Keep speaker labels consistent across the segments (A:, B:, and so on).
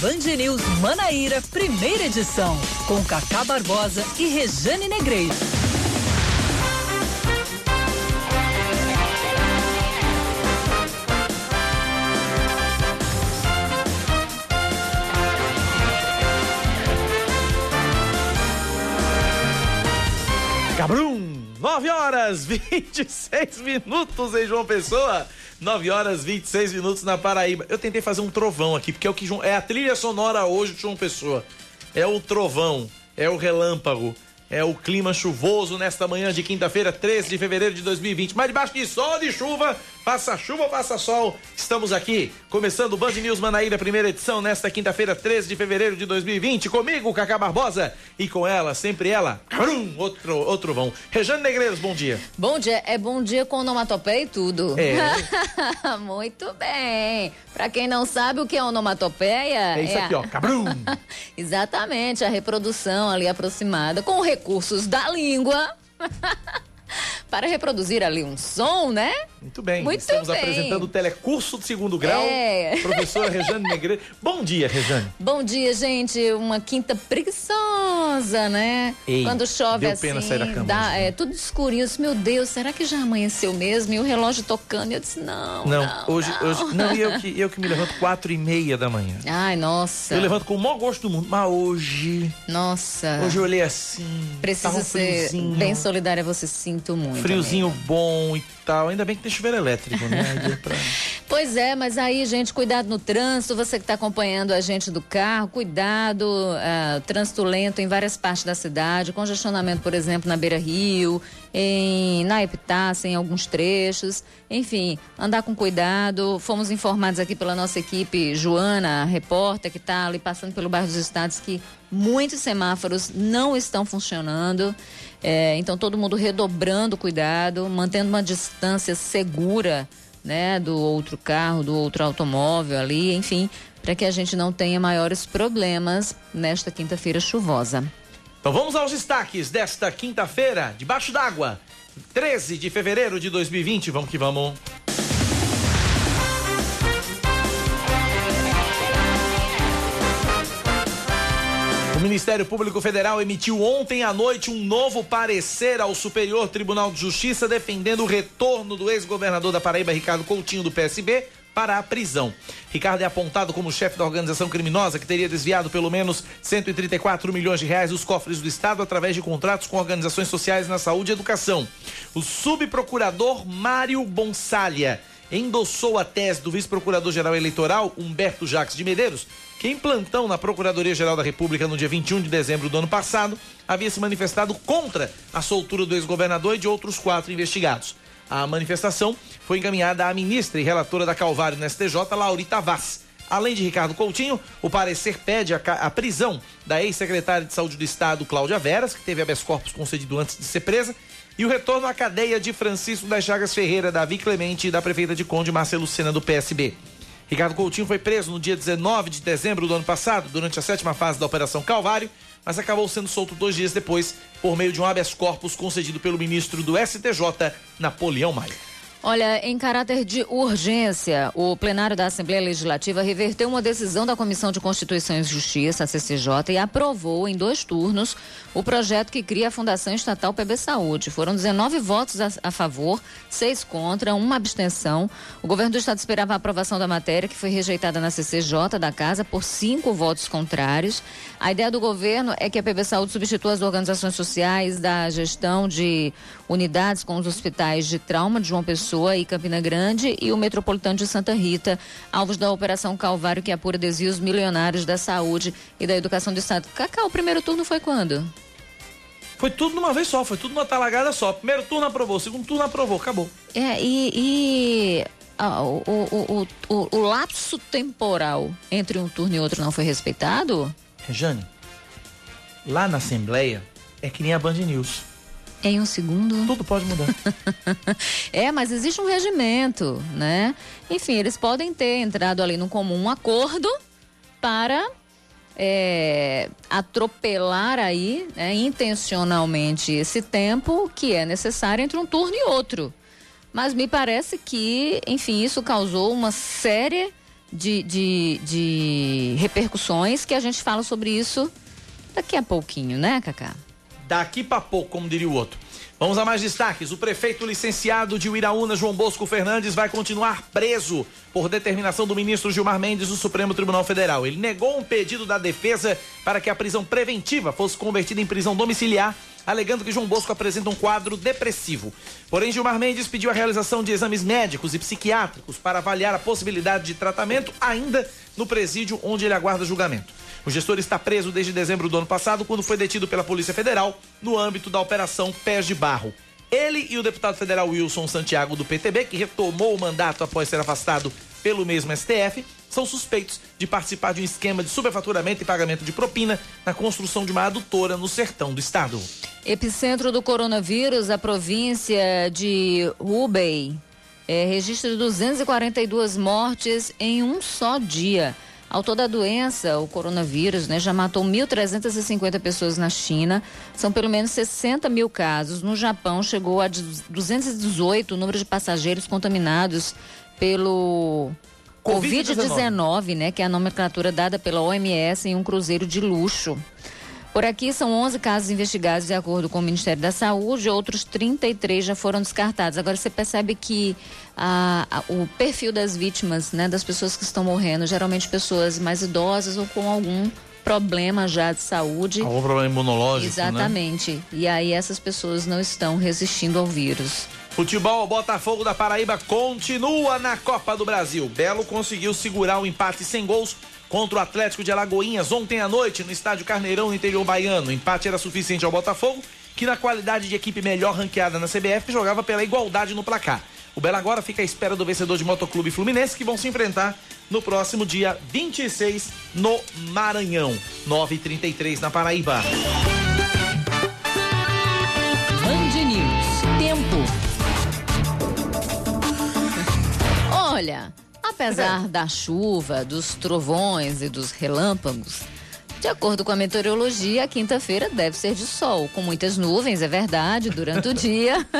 A: Band News Manaíra, primeira edição, com Cacá Barbosa e Rejane Negreiro.
B: Cabrum! 9 horas 26 minutos em João Pessoa. 9 horas 26 minutos na Paraíba. Eu tentei fazer um trovão aqui, porque é o que é a trilha sonora hoje de João Pessoa. É o trovão, é o relâmpago, é o clima chuvoso nesta manhã de quinta-feira, 13 de fevereiro de 2020. Mas debaixo de sol de chuva, Passa chuva ou passa sol, estamos aqui, começando o Band News Manaíra, primeira edição, nesta quinta-feira, 13 de fevereiro de 2020, comigo, Cacá Barbosa, e com ela, sempre ela, Carum, outro, outro vão. Rejane Negreiros, bom dia.
C: Bom dia, é bom dia com onomatopeia e tudo.
B: É.
C: Muito bem. Pra quem não sabe o que é onomatopeia...
B: É isso
C: é
B: aqui,
C: a...
B: ó, cabrum.
C: Exatamente, a reprodução ali aproximada com recursos da língua... para reproduzir ali um som, né?
B: Muito bem.
C: Muito
B: Estamos
C: bem.
B: apresentando o telecurso de segundo grau.
C: É.
B: Professora Rejane Negreiros. Bom dia, Rejane.
C: Bom dia, gente. Uma quinta preguiçosa, né?
B: Ei,
C: Quando chove
B: deu
C: assim,
B: pena sair da cama
C: dá,
B: né?
C: é tudo escurinho. Eu disse, meu Deus, será que já amanheceu mesmo? E o relógio tocando. E eu disse, não,
B: Não,
C: não,
B: hoje,
C: não.
B: hoje. Não, e eu que, eu que me levanto quatro e meia da manhã.
C: Ai, nossa.
B: Eu levanto com o maior gosto do mundo. Mas hoje.
C: Nossa.
B: Hoje eu olhei assim.
C: Precisa ser bem solidária, você sinto muito.
B: Friozinho
C: amiga.
B: bom e tal. Ainda bem que tem chuveiro elétrico, né? Pra-
C: Pois é, mas aí, gente, cuidado no trânsito. Você que está acompanhando a gente do carro, cuidado. ah, trânsito lento em várias partes da cidade. Congestionamento, por exemplo, na Beira Rio, em, na Epitácia, em alguns trechos. Enfim, andar com cuidado. Fomos informados aqui pela nossa equipe, Joana, a repórter, que está ali passando pelo bairro dos Estados, que muitos semáforos não estão funcionando. É, então, todo mundo redobrando cuidado, mantendo uma distância segura né, do outro carro, do outro automóvel ali, enfim, para que a gente não tenha maiores problemas nesta quinta-feira chuvosa.
B: Então vamos aos destaques desta quinta-feira, debaixo d'água, 13 de fevereiro de 2020. Vamos que vamos. O Ministério Público Federal emitiu ontem à noite um novo parecer ao Superior Tribunal de Justiça defendendo o retorno do ex-governador da Paraíba, Ricardo Coutinho, do PSB, para a prisão. Ricardo é apontado como chefe da organização criminosa que teria desviado pelo menos 134 milhões de reais dos cofres do Estado através de contratos com organizações sociais na saúde e educação. O subprocurador Mário Bonsalha endossou a tese do vice-procurador-geral eleitoral Humberto Jacques de Medeiros, que em plantão na Procuradoria-Geral da República no dia 21 de dezembro do ano passado havia se manifestado contra a soltura do ex-governador e de outros quatro investigados. A manifestação foi encaminhada à ministra e relatora da Calvário no STJ, Laurita Vaz. Além de Ricardo Coutinho, o parecer pede a, a prisão da ex-secretária de Saúde do Estado, Cláudia Veras, que teve habeas corpus concedido antes de ser presa, e o retorno à cadeia de Francisco das Chagas Ferreira, Davi Clemente e da prefeita de Conde, Marcelo Sena, do PSB. Ricardo Coutinho foi preso no dia 19 de dezembro do ano passado, durante a sétima fase da Operação Calvário, mas acabou sendo solto dois dias depois, por meio de um habeas corpus concedido pelo ministro do STJ, Napoleão Maia.
C: Olha, em caráter de urgência, o plenário da Assembleia Legislativa reverteu uma decisão da Comissão de Constituição e Justiça, a CCJ, e aprovou em dois turnos o projeto que cria a Fundação Estatal PB Saúde. Foram 19 votos a, a favor, seis contra, uma abstenção. O governo do estado esperava a aprovação da matéria, que foi rejeitada na CCJ da casa por cinco votos contrários. A ideia do governo é que a PB Saúde substitua as organizações sociais da gestão de unidades com os hospitais de trauma de João Pessoa e Campina Grande e o Metropolitano de Santa Rita, alvos da Operação Calvário, que apura desvios milionários da saúde e da educação do Estado. Cacá, o primeiro turno foi quando?
B: Foi tudo numa vez só, foi tudo numa talagada só. Primeiro turno aprovou, segundo turno aprovou, acabou.
C: É, e, e ah, o, o, o, o, lapso temporal entre um turno e outro não foi respeitado?
B: Rejane, lá na Assembleia é que nem a Band News.
C: Em um segundo.
B: Tudo pode mudar.
C: É, mas existe um regimento, né? Enfim, eles podem ter entrado ali num comum acordo para é, atropelar aí né, intencionalmente esse tempo que é necessário entre um turno e outro. Mas me parece que, enfim, isso causou uma série de, de, de repercussões que a gente fala sobre isso daqui a pouquinho, né, Cacá?
B: Daqui para pouco, como diria o outro. Vamos a mais destaques. O prefeito licenciado de Uiraúna, João Bosco Fernandes, vai continuar preso por determinação do ministro Gilmar Mendes do Supremo Tribunal Federal. Ele negou um pedido da defesa para que a prisão preventiva fosse convertida em prisão domiciliar, alegando que João Bosco apresenta um quadro depressivo. Porém, Gilmar Mendes pediu a realização de exames médicos e psiquiátricos para avaliar a possibilidade de tratamento ainda no presídio onde ele aguarda julgamento. O gestor está preso desde dezembro do ano passado, quando foi detido pela Polícia Federal no âmbito da Operação Pés de Barro. Ele e o deputado federal Wilson Santiago do PTB, que retomou o mandato após ser afastado pelo mesmo STF, são suspeitos de participar de um esquema de superfaturamento e pagamento de propina na construção de uma adutora no sertão do estado.
C: Epicentro do coronavírus, a província de Hubei, é, registra 242 mortes em um só dia. Ao toda a doença, o coronavírus, né, já matou 1.350 pessoas na China. São pelo menos 60 mil casos. No Japão, chegou a 218 o número de passageiros contaminados pelo Covid-19, né, que é a nomenclatura dada pela OMS em um cruzeiro de luxo. Por aqui são 11 casos investigados de acordo com o Ministério da Saúde, outros 33 já foram descartados. Agora você percebe que a, a, o perfil das vítimas, né, das pessoas que estão morrendo, geralmente pessoas mais idosas ou com algum problema já de saúde.
B: Algum problema imunológico,
C: né? Exatamente.
B: Né?
C: E aí essas pessoas não estão resistindo ao vírus.
B: Futebol Botafogo da Paraíba continua na Copa do Brasil. Belo conseguiu segurar o empate sem gols contra o Atlético de Alagoinhas ontem à noite no estádio Carneirão, no interior baiano. O empate era suficiente ao Botafogo, que na qualidade de equipe melhor ranqueada na CBF jogava pela igualdade no placar. O Belo agora fica à espera do vencedor de Motoclube Fluminense, que vão se enfrentar no próximo dia 26 no Maranhão. 9h33 na Paraíba.
A: Band News. Tempo.
C: Olha, Apesar da chuva, dos trovões e dos relâmpagos, de acordo com a meteorologia, quinta-feira deve ser de sol, com muitas nuvens, é verdade, durante o dia.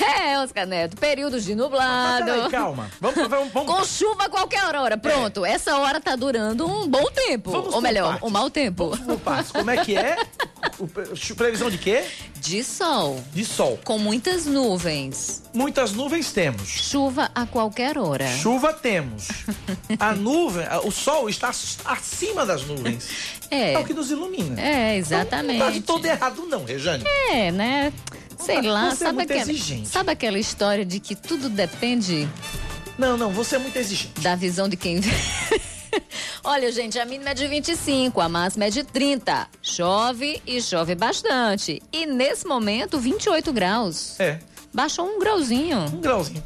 C: é, Oscar Neto, períodos de nublado.
B: Peraí, calma. Vamos, vamos, vamos,
C: Com chuva a qualquer hora. Pronto, é. essa hora tá durando um bom tempo.
B: Vamos
C: ou melhor,
B: partes.
C: um mau tempo.
B: Vamos Como é que é? O, previsão de quê?
C: De sol.
B: De sol.
C: Com muitas nuvens.
B: Muitas nuvens temos.
C: Chuva a qualquer hora.
B: Chuva temos. A nuvem, o sol está acima das nuvens.
C: É.
B: É o que nos ilumina.
C: É, exatamente.
B: Não, não tá de todo errado, não, Rejane.
C: É, né? Sei
B: Você
C: lá,
B: é
C: sabe,
B: muito
C: aquela,
B: exigente.
C: sabe aquela história de que tudo depende
B: Não, não, você é muito exigente.
C: da visão de quem vê? Olha, gente, a mínima é de 25, a máxima é de 30. Chove e chove bastante. E nesse momento, 28 graus.
B: É,
C: Baixou um grauzinho.
B: um grauzinho.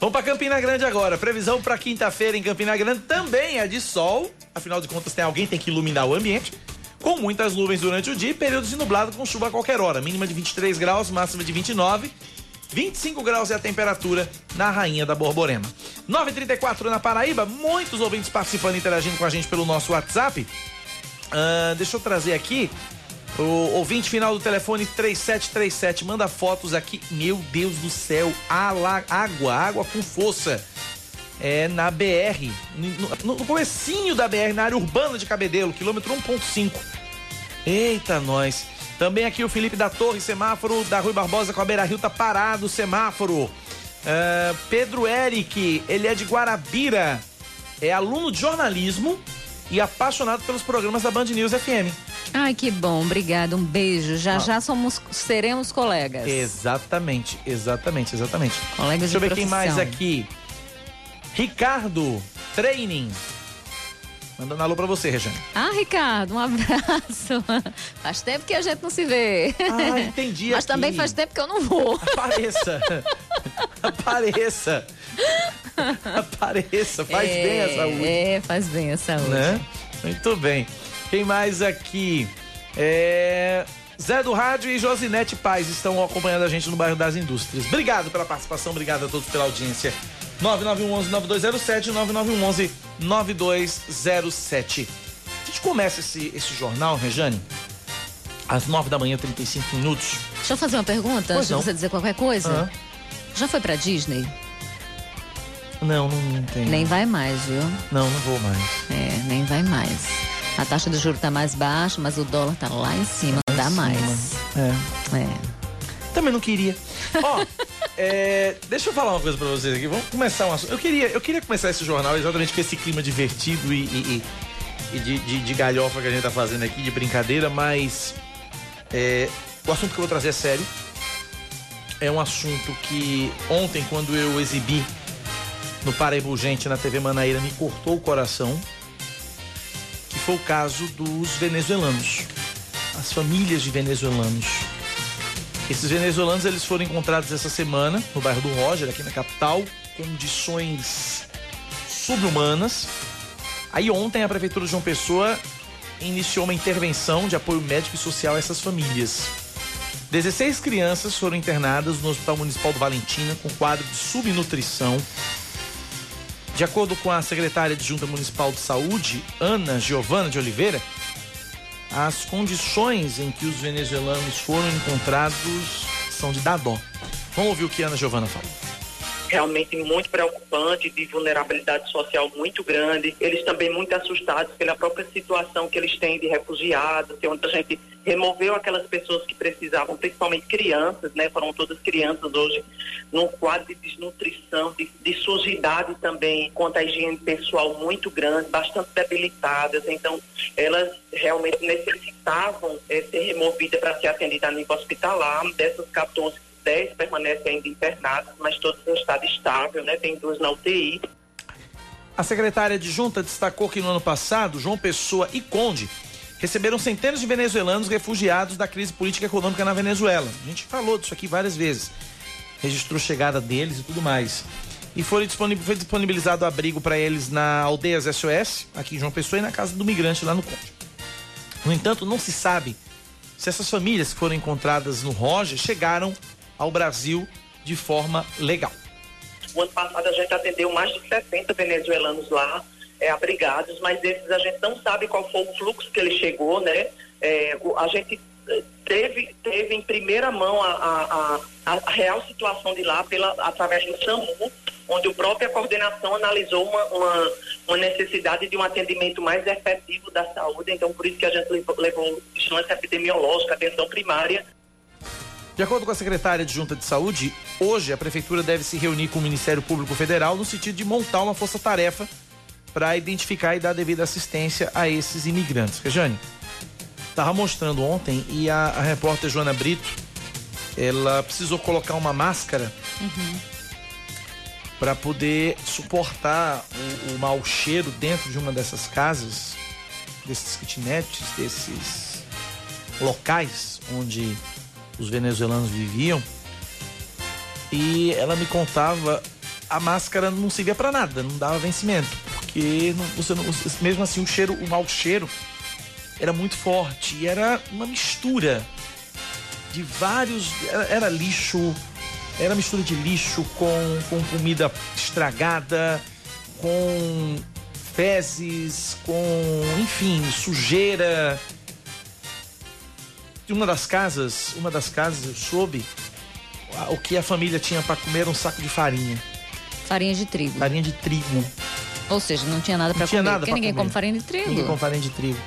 B: Vamos para Campina Grande agora. Previsão para quinta-feira em Campina Grande também é de sol. Afinal de contas, tem alguém tem que iluminar o ambiente. Com muitas nuvens durante o dia períodos de nublado com chuva a qualquer hora. Mínima de 23 graus, máxima de 29. 25 graus é a temperatura na Rainha da Borborema. 9h34 na Paraíba. Muitos ouvintes participando e interagindo com a gente pelo nosso WhatsApp. Ah, deixa eu trazer aqui. O ouvinte final do telefone 3737 manda fotos aqui. Meu Deus do céu, ala- água, água com força. É na BR, no, no comecinho da BR, na área urbana de Cabedelo, quilômetro 1.5. Eita, nós. Também aqui o Felipe da Torre, semáforo da Rui Barbosa com a Beira Rio tá parado, o semáforo. Ah, Pedro Eric, ele é de Guarabira, é aluno de jornalismo e apaixonado pelos programas da Band News FM.
C: Ai, que bom, obrigada. Um beijo. Já já somos, seremos colegas.
B: Exatamente, exatamente, exatamente.
C: Colegas
B: Deixa eu
C: de
B: ver quem mais
C: profissão.
B: aqui. Ricardo, training. Mandando alô pra você, Rejane.
C: Ah, Ricardo, um abraço. Faz tempo que a gente não se vê.
B: Ah, entendi
C: Mas
B: aqui.
C: também faz tempo que eu não vou.
B: Apareça. Apareça. Apareça. Faz
C: é,
B: bem a saúde.
C: É, faz bem a saúde.
B: Né? Muito bem. Quem mais aqui? É... Zé do Rádio e Josinete Paz estão acompanhando a gente no bairro das Indústrias. Obrigado pela participação, obrigado a todos pela audiência. 9911-9207 9911-9207. A gente começa esse, esse jornal, Rejane, às 9 da manhã, 35 minutos.
C: Deixa eu fazer uma pergunta
B: Pois
C: antes de
B: não.
C: você dizer qualquer coisa.
B: Aham.
C: Já foi pra Disney?
B: Não, não, não tem.
C: Nem vai mais, viu?
B: Não, não vou mais.
C: É, nem vai mais. A taxa de juros está mais baixa, mas o dólar está lá em cima, não dá mais.
B: É.
C: É.
B: Também não queria. Ó, é, deixa eu falar uma coisa pra vocês aqui. Vamos começar um assunto. Eu queria, eu queria começar esse jornal exatamente com esse clima divertido e, e, e, de, de, de, galhofa que a gente tá fazendo aqui, de brincadeira, mas é, o assunto que eu vou trazer é sério. É um assunto que ontem, quando eu exibi no Paraíba Gente na TV Manaíra, me cortou o coração. Que foi o caso dos venezuelanos. As famílias de venezuelanos esses venezuelanos eles foram encontrados essa semana no bairro do Roger, aqui na capital, condições subhumanas. Aí ontem a prefeitura de João Pessoa iniciou uma intervenção de apoio médico e social a essas famílias. 16 crianças foram internadas no Hospital Municipal do Valentina com quadro de subnutrição. De acordo com a secretária de Junta Municipal de Saúde, Ana Giovana de Oliveira, as condições em que os venezuelanos foram encontrados são de dar dó. Vamos ouvir o que a Ana Giovana falou
D: realmente muito preocupante, de vulnerabilidade social muito grande. Eles também muito assustados pela própria situação que eles têm de refugiados, onde a gente removeu aquelas pessoas que precisavam, principalmente crianças, né? Foram todas crianças hoje, num quadro de desnutrição, de, de sujidade também, quanto à higiene pessoal muito grande, bastante debilitadas. Então, elas realmente necessitavam é, ser removidas para ser atendidas a nível hospitalar. Dessas 14 10 permanecem ainda internados, mas todos em estado estável, né? Tem duas na UTI.
B: A secretária de Junta destacou que no ano passado, João Pessoa e Conde receberam centenas de venezuelanos refugiados da crise política e econômica na Venezuela. A gente falou disso aqui várias vezes. Registrou chegada deles e tudo mais. E foi, disponibilizado abrigo para eles na Aldeias SOS, aqui em João Pessoa, e na Casa do Migrante, lá no Conde. No entanto, não se sabe se essas famílias que foram encontradas no Roger chegaram ao Brasil de forma legal.
D: O ano passado a gente atendeu mais de 60 venezuelanos lá, é, abrigados, mas esses a gente não sabe qual foi o fluxo que ele chegou, né? É, a gente eh, teve, teve em primeira mão a, a, a, real situação de lá pela, através do SAMU, onde a própria coordenação analisou uma, uma, uma, necessidade de um atendimento mais efetivo da saúde, então por isso que a gente levou, levou vigilância epidemiológica, atenção primária,
B: de acordo com a secretária de Junta de Saúde, hoje a Prefeitura deve se reunir com o Ministério Público Federal no sentido de montar uma força-tarefa para identificar e dar devida assistência a esses imigrantes. Rejane, estava mostrando ontem e a, a, repórter Joana Brito, ela precisou colocar uma máscara uhum. para poder suportar o, o mau cheiro dentro de uma dessas casas, desses kitnets, desses locais onde os venezuelanos viviam. E ela me contava a máscara não servia para nada, não dava vencimento, porque não, você não, mesmo assim o cheiro, o mau cheiro era muito forte e era uma mistura de vários, era, era lixo, era mistura de lixo com, com comida estragada, com fezes, com, enfim, sujeira uma das casas, uma das casas eu soube o que a família tinha para comer era um saco de farinha.
C: Farinha de trigo.
B: Farinha de trigo.
C: Ou seja, não tinha nada para comer.
B: Nada
C: porque ninguém
B: comer.
C: come farinha de trigo.
B: Ninguém come farinha de trigo.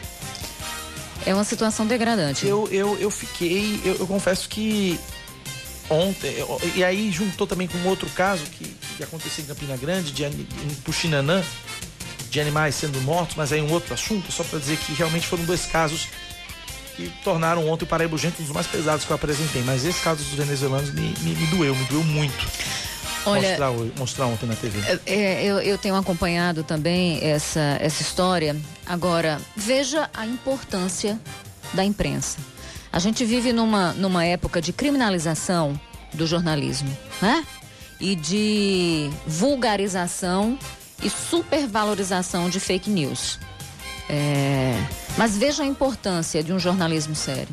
C: É uma situação degradante.
B: Eu, eu, eu fiquei, eu, eu confesso que ontem, e aí juntou também com outro caso que, que aconteceu em Campina Grande, de, em Puxinanã, de animais sendo mortos, mas aí um outro assunto, só para dizer que realmente foram dois casos que tornaram ontem o Paraíba Gente um dos mais pesados que eu apresentei. Mas esse caso dos venezuelanos me, me, me doeu, me doeu muito. Olha, mostrar, mostrar ontem na TV.
C: É, é, eu, eu tenho acompanhado também essa, essa história. Agora, veja a importância da imprensa. A gente vive numa, numa época de criminalização do jornalismo, né? E de vulgarização e supervalorização de fake news. É... Mas veja a importância de um jornalismo sério.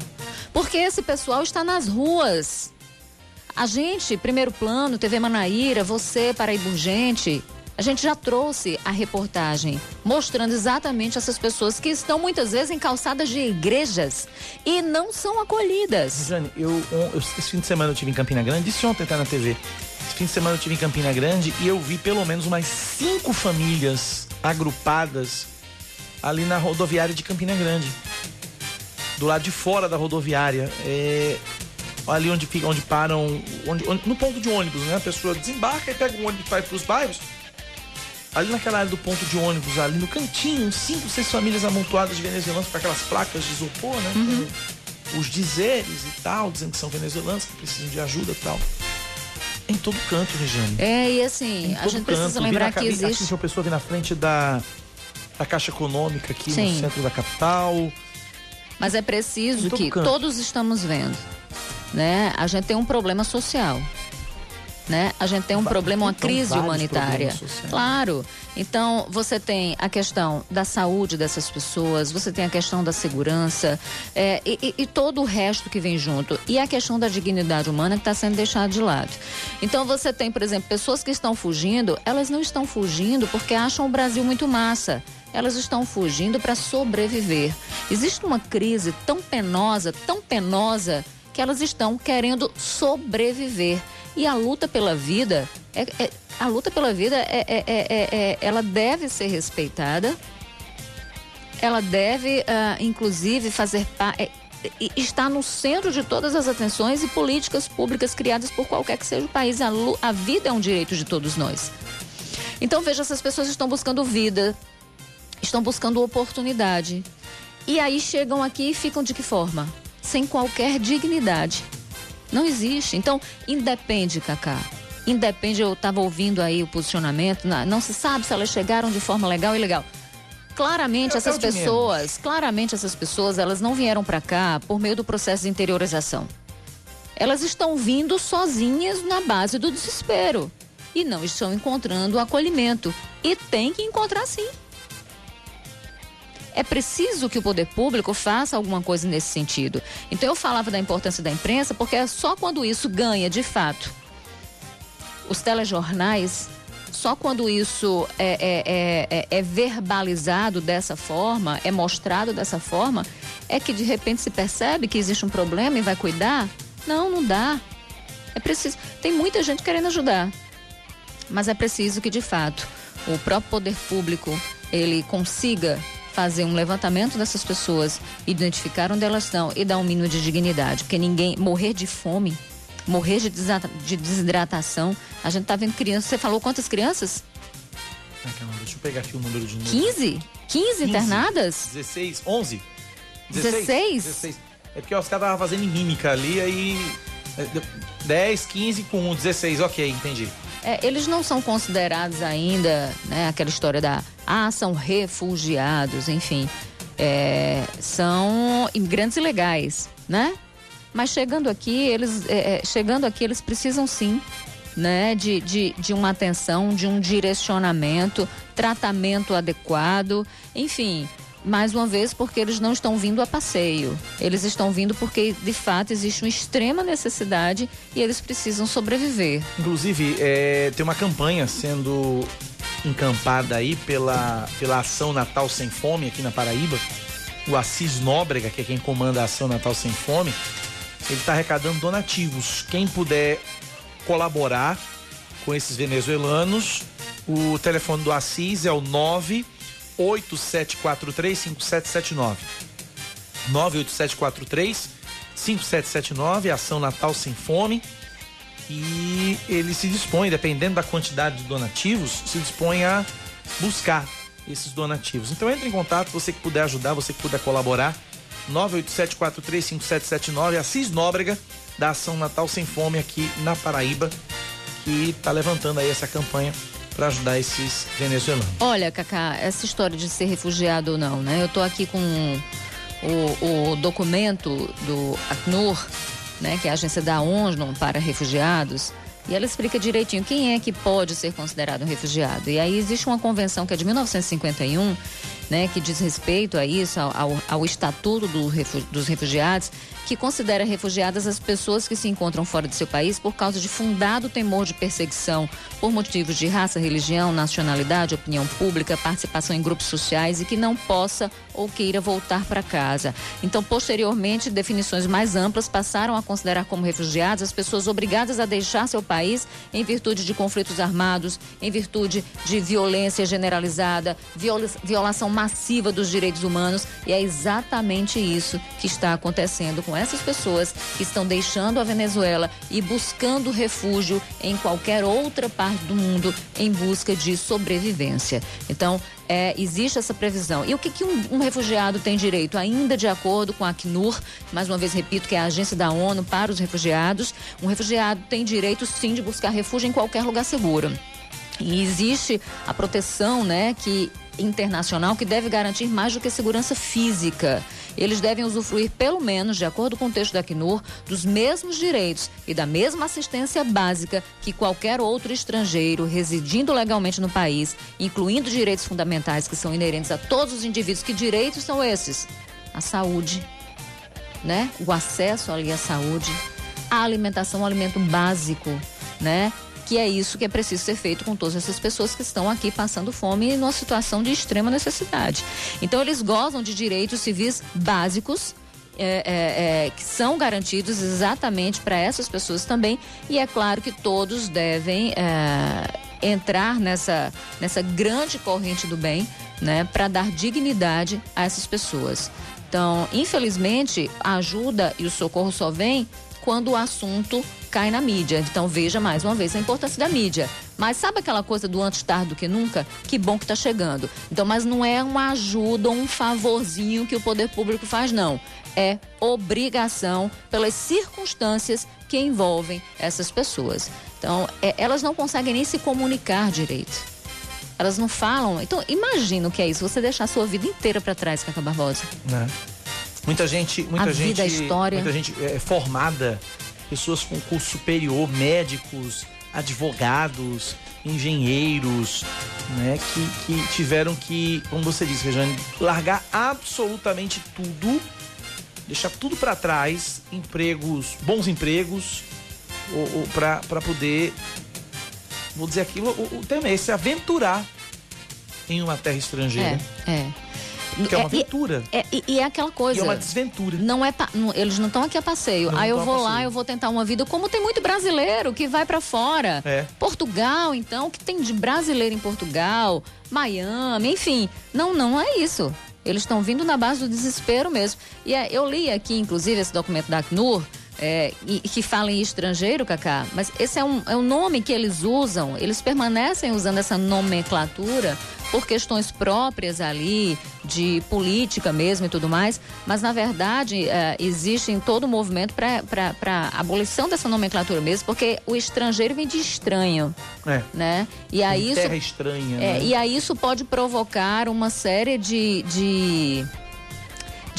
C: Porque esse pessoal está nas ruas. A gente, primeiro plano, TV Manaíra, você, Paraíba Urgente, a gente já trouxe a reportagem mostrando exatamente essas pessoas que estão muitas vezes em calçadas de igrejas e não são acolhidas.
B: Jane, eu, eu, esse fim de semana eu tive em Campina Grande, disse ontem tá na TV. fim de semana eu estive em Campina Grande e eu vi pelo menos umas cinco famílias agrupadas ali na rodoviária de Campina Grande. Do lado de fora da rodoviária. É, ali onde, fica, onde param. Onde, onde, no ponto de ônibus, né? A pessoa desembarca e pega um ônibus para os bairros. Ali naquela área do ponto de ônibus, ali no cantinho, cinco, seis famílias amontoadas de venezuelanos com aquelas placas de isopor, né? Uhum. Os dizeres e tal, dizendo que são venezuelanos, que precisam de ajuda e tal. Em todo canto, Regiane.
C: É, e assim, a gente canto. precisa lembrar que existe.
B: Aqui, uma pessoa aqui na frente da, da Caixa Econômica, aqui Sim. no centro da capital.
C: Mas é preciso que canto. todos estamos vendo, né? A gente tem um problema social né? A gente tem um problema, uma crise humanitária. Claro. Então, você tem a questão da saúde dessas pessoas, você tem a questão da segurança é, e, e, todo o resto que vem junto. E a questão da dignidade humana que está sendo deixada de lado. Então, você tem, por exemplo, pessoas que estão fugindo, elas não estão fugindo porque acham o Brasil muito massa elas estão fugindo para sobreviver. Existe uma crise tão penosa, tão penosa, que elas estão querendo sobreviver. E a luta pela vida, é, é a luta pela vida, é, é, é, é ela deve ser respeitada. Ela deve, uh, inclusive, fazer parte está no centro de todas as atenções e políticas públicas criadas por qualquer que seja o país. A, a, vida é um direito de todos nós. Então, veja, essas pessoas estão buscando vida, estão buscando oportunidade. E aí chegam aqui e ficam de que forma? Sem qualquer dignidade. Não existe. Então, independe, Cacá. Independe, eu estava ouvindo aí o posicionamento, não se sabe se elas chegaram de forma legal ou ilegal. Claramente, essas pessoas, claramente essas pessoas, elas não vieram para cá por meio do processo de interiorização. Elas estão vindo sozinhas na base do desespero e não estão encontrando acolhimento. E tem que encontrar sim. É preciso que o poder público faça alguma coisa nesse sentido. Então eu falava da importância da imprensa porque é só quando isso ganha de fato os telejornais, só quando isso é, é, é, é, é verbalizado dessa forma, é mostrado dessa forma, é que de repente se percebe que existe um problema e vai cuidar. Não, não dá. É preciso. Tem muita gente querendo ajudar, mas é preciso que de fato o próprio poder público ele consiga fazer um levantamento dessas pessoas, identificar onde elas estão e dar um mínimo de dignidade, porque ninguém morrer de fome, morrer de, de desidratação. A gente tá vendo crianças. Você falou quantas crianças?
B: deixa eu pegar aqui o número de novo.
C: 15? 15 internadas?
B: 16, 11.
C: 16? 16. 16.
B: É porque os caras estavam fazendo mímica ali, aí 10, 15 com 16, ok, entendi.
C: É, eles não são considerados ainda, né, aquela história da, ah, são refugiados, enfim, é, são imigrantes ilegais, né? Mas chegando aqui, eles, é, é, chegando aqui, eles precisam sim, né, de, de, de uma atenção, de um direcionamento, tratamento adequado, enfim, mais uma vez porque eles não estão vindo a passeio. Eles estão vindo porque, de fato, existe uma extrema necessidade e eles precisam sobreviver.
B: Inclusive, é, tem uma campanha sendo encampada aí pela, pela Ação Natal Sem Fome aqui na Paraíba. O Assis Nóbrega, que é quem comanda a Ação Natal Sem Fome, ele está arrecadando donativos. Quem puder colaborar com esses venezuelanos, o telefone do Assis é o 9 8743-5779. 98743-5779, Ação Natal Sem Fome. E ele se dispõe, dependendo da quantidade de donativos, se dispõe a buscar esses donativos. Então entre em contato, você que puder ajudar, você que puder colaborar. 987435779, Assis Nóbrega, da Ação Natal Sem Fome aqui na Paraíba, que está levantando aí essa campanha para ajudar esses venezuelanos.
C: Olha, Cacá, essa história de ser refugiado ou não, né? Eu estou aqui com o, o, documento do Acnur, né, que é a agência da ONU para refugiados, e ela explica direitinho quem é que pode ser considerado um refugiado. E aí existe uma convenção que é de 1951 né, que diz respeito a isso, ao, ao estatuto do, dos refugiados, que considera refugiadas as pessoas que se encontram fora de seu país por causa de fundado temor de perseguição por motivos de raça, religião, nacionalidade, opinião pública, participação em grupos sociais e que não possa ou queira voltar para casa. Então, posteriormente, definições mais amplas passaram a considerar como refugiados as pessoas obrigadas a deixar seu país em virtude de conflitos armados, em virtude de violência generalizada, violação massiva dos direitos humanos, e é exatamente isso que está acontecendo com essas pessoas que estão deixando a Venezuela e buscando refúgio em qualquer outra parte do mundo em busca de sobrevivência. Então, é, existe essa previsão. E o que, que um, um, refugiado tem direito? Ainda de acordo com a Acnur, mais uma vez repito, que é a agência da ONU para os refugiados, um refugiado tem direito sim de buscar refúgio em qualquer lugar seguro. E existe a proteção, né, que internacional que deve garantir mais do que segurança física. Eles devem usufruir, pelo menos, de acordo com o texto da Acnur, dos mesmos direitos e da mesma assistência básica que qualquer outro estrangeiro residindo legalmente no país, incluindo direitos fundamentais que são inerentes a todos os indivíduos. Que direitos são esses? A saúde, né? O acesso ali à saúde, a alimentação, alimento básico, né? Que é isso que é preciso ser feito com todas essas pessoas que estão aqui passando fome numa situação de extrema necessidade. Então, eles gozam de direitos civis básicos. É, é, é, que são garantidos exatamente para essas pessoas também, e é claro que todos devem é, entrar nessa, nessa grande corrente do bem, né, para dar dignidade a essas pessoas. Então, infelizmente, a ajuda e o socorro só vem quando o assunto cai na mídia. Então veja mais uma vez a importância da mídia. Mas sabe aquela coisa do antes tarde do que nunca? Que bom que está chegando. Então, mas não é uma ajuda, um favorzinho que o poder público faz, não. É obrigação pelas circunstâncias que envolvem essas pessoas. Então, é, elas não conseguem nem se comunicar direito. Elas não falam. Então, imagina o que é isso. Você deixar a sua vida inteira para trás, Caca Barbosa.
B: Né? Muita gente, muita
C: a
B: gente,
C: vida, a história.
B: muita gente é, formada, pessoas com curso superior, médicos, advogados, engenheiros, né, que, que tiveram que, como você disse, Rejane, largar absolutamente tudo, deixar tudo para trás, empregos, bons empregos, ou, ou para poder, vou dizer aquilo, o, o tema é esse, aventurar em uma terra estrangeira.
C: É, é.
B: É uma aventura.
C: É, e, e, é aquela coisa.
B: E é uma desventura.
C: Não é, não, eles não estão aqui a passeio.
B: Não
C: Aí eu vou
B: lá,
C: eu vou tentar uma vida, como tem muito brasileiro que vai para fora.
B: É.
C: Portugal, então, o que tem de brasileiro em Portugal, Miami, enfim. Não, não é isso. Eles estão vindo na base do desespero mesmo. E é, eu li aqui, inclusive, esse documento da Acnur, é, e, que fala em estrangeiro, Cacá, mas esse é um, é um nome que eles usam, eles permanecem usando essa nomenclatura por questões próprias ali, de política mesmo e tudo mais, mas na verdade é, existe em todo o movimento para abolição dessa nomenclatura mesmo, porque o estrangeiro vem de estranho.
B: É.
C: Né? E aí
B: terra
C: isso,
B: estranha.
C: É,
B: né?
C: E aí isso pode provocar uma série de, de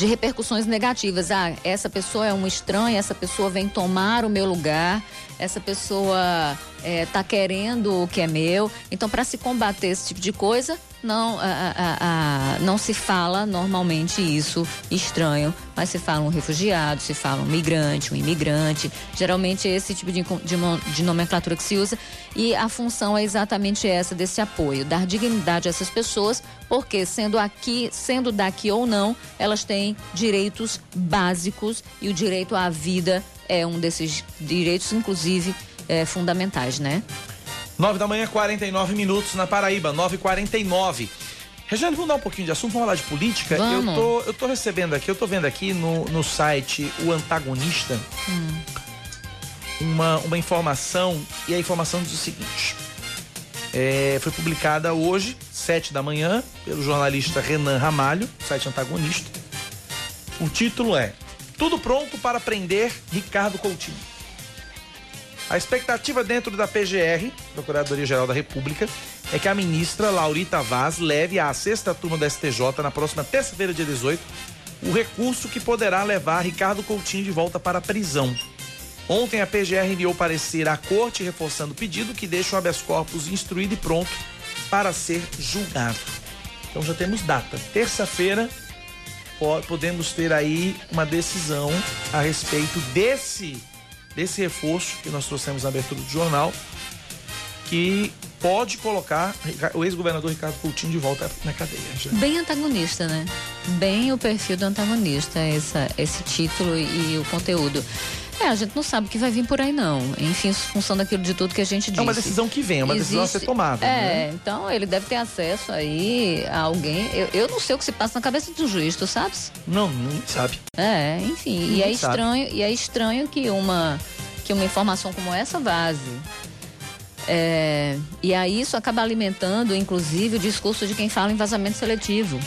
C: de repercussões negativas. Ah, essa pessoa é um estranho, essa pessoa vem tomar o meu lugar, essa pessoa está é, querendo o que é meu. Então, para se combater esse tipo de coisa, não, a, a, a, não se fala normalmente isso estranho, mas se fala um refugiado, se fala um migrante, um imigrante. Geralmente é esse tipo de, de, de nomenclatura que se usa. E a função é exatamente essa desse apoio, dar dignidade a essas pessoas, porque sendo aqui, sendo daqui ou não, elas têm direitos básicos e o direito à vida é um desses direitos, inclusive, é, fundamentais, né?
B: 9 da manhã, 49 minutos na Paraíba, 9h49. Regiane, vamos dar um pouquinho de assunto, vamos falar de política?
C: Vamos.
B: Eu tô, eu tô recebendo aqui, eu tô vendo aqui no, no site O Antagonista
C: hum.
B: uma, uma informação, e a informação diz o seguinte. É, foi publicada hoje, 7 da manhã, pelo jornalista Renan Ramalho, site Antagonista. O título é Tudo pronto para prender Ricardo Coutinho. A expectativa dentro da PGR, Procuradoria-Geral da República, é que a ministra Laurita Vaz leve à sexta turma da STJ, na próxima terça-feira, dia 18, o recurso que poderá levar Ricardo Coutinho de volta para a prisão. Ontem a PGR enviou parecer à corte reforçando o pedido que deixa o habeas corpus instruído e pronto para ser julgado. Então já temos data. Terça-feira podemos ter aí uma decisão a respeito desse desse reforço que nós trouxemos na abertura do jornal, que pode colocar o ex-governador Ricardo Coutinho de volta na cadeia. Já.
C: Bem antagonista, né? Bem o perfil do antagonista, essa, esse título e, e o conteúdo. É, a gente não sabe o que vai vir por aí, não. Enfim, em função daquilo de tudo que a gente disse.
B: É uma decisão que vem, é uma Existe... decisão a ser tomada.
C: É, né? então ele deve ter acesso aí a alguém. Eu, eu não sei o que se passa na cabeça do juiz, tu sabes?
B: Não, não sabe.
C: É, enfim. e é estranho, e é estranho que uma, que uma informação como essa vaze. É, e aí isso acaba alimentando, inclusive, o discurso de quem fala em vazamento seletivo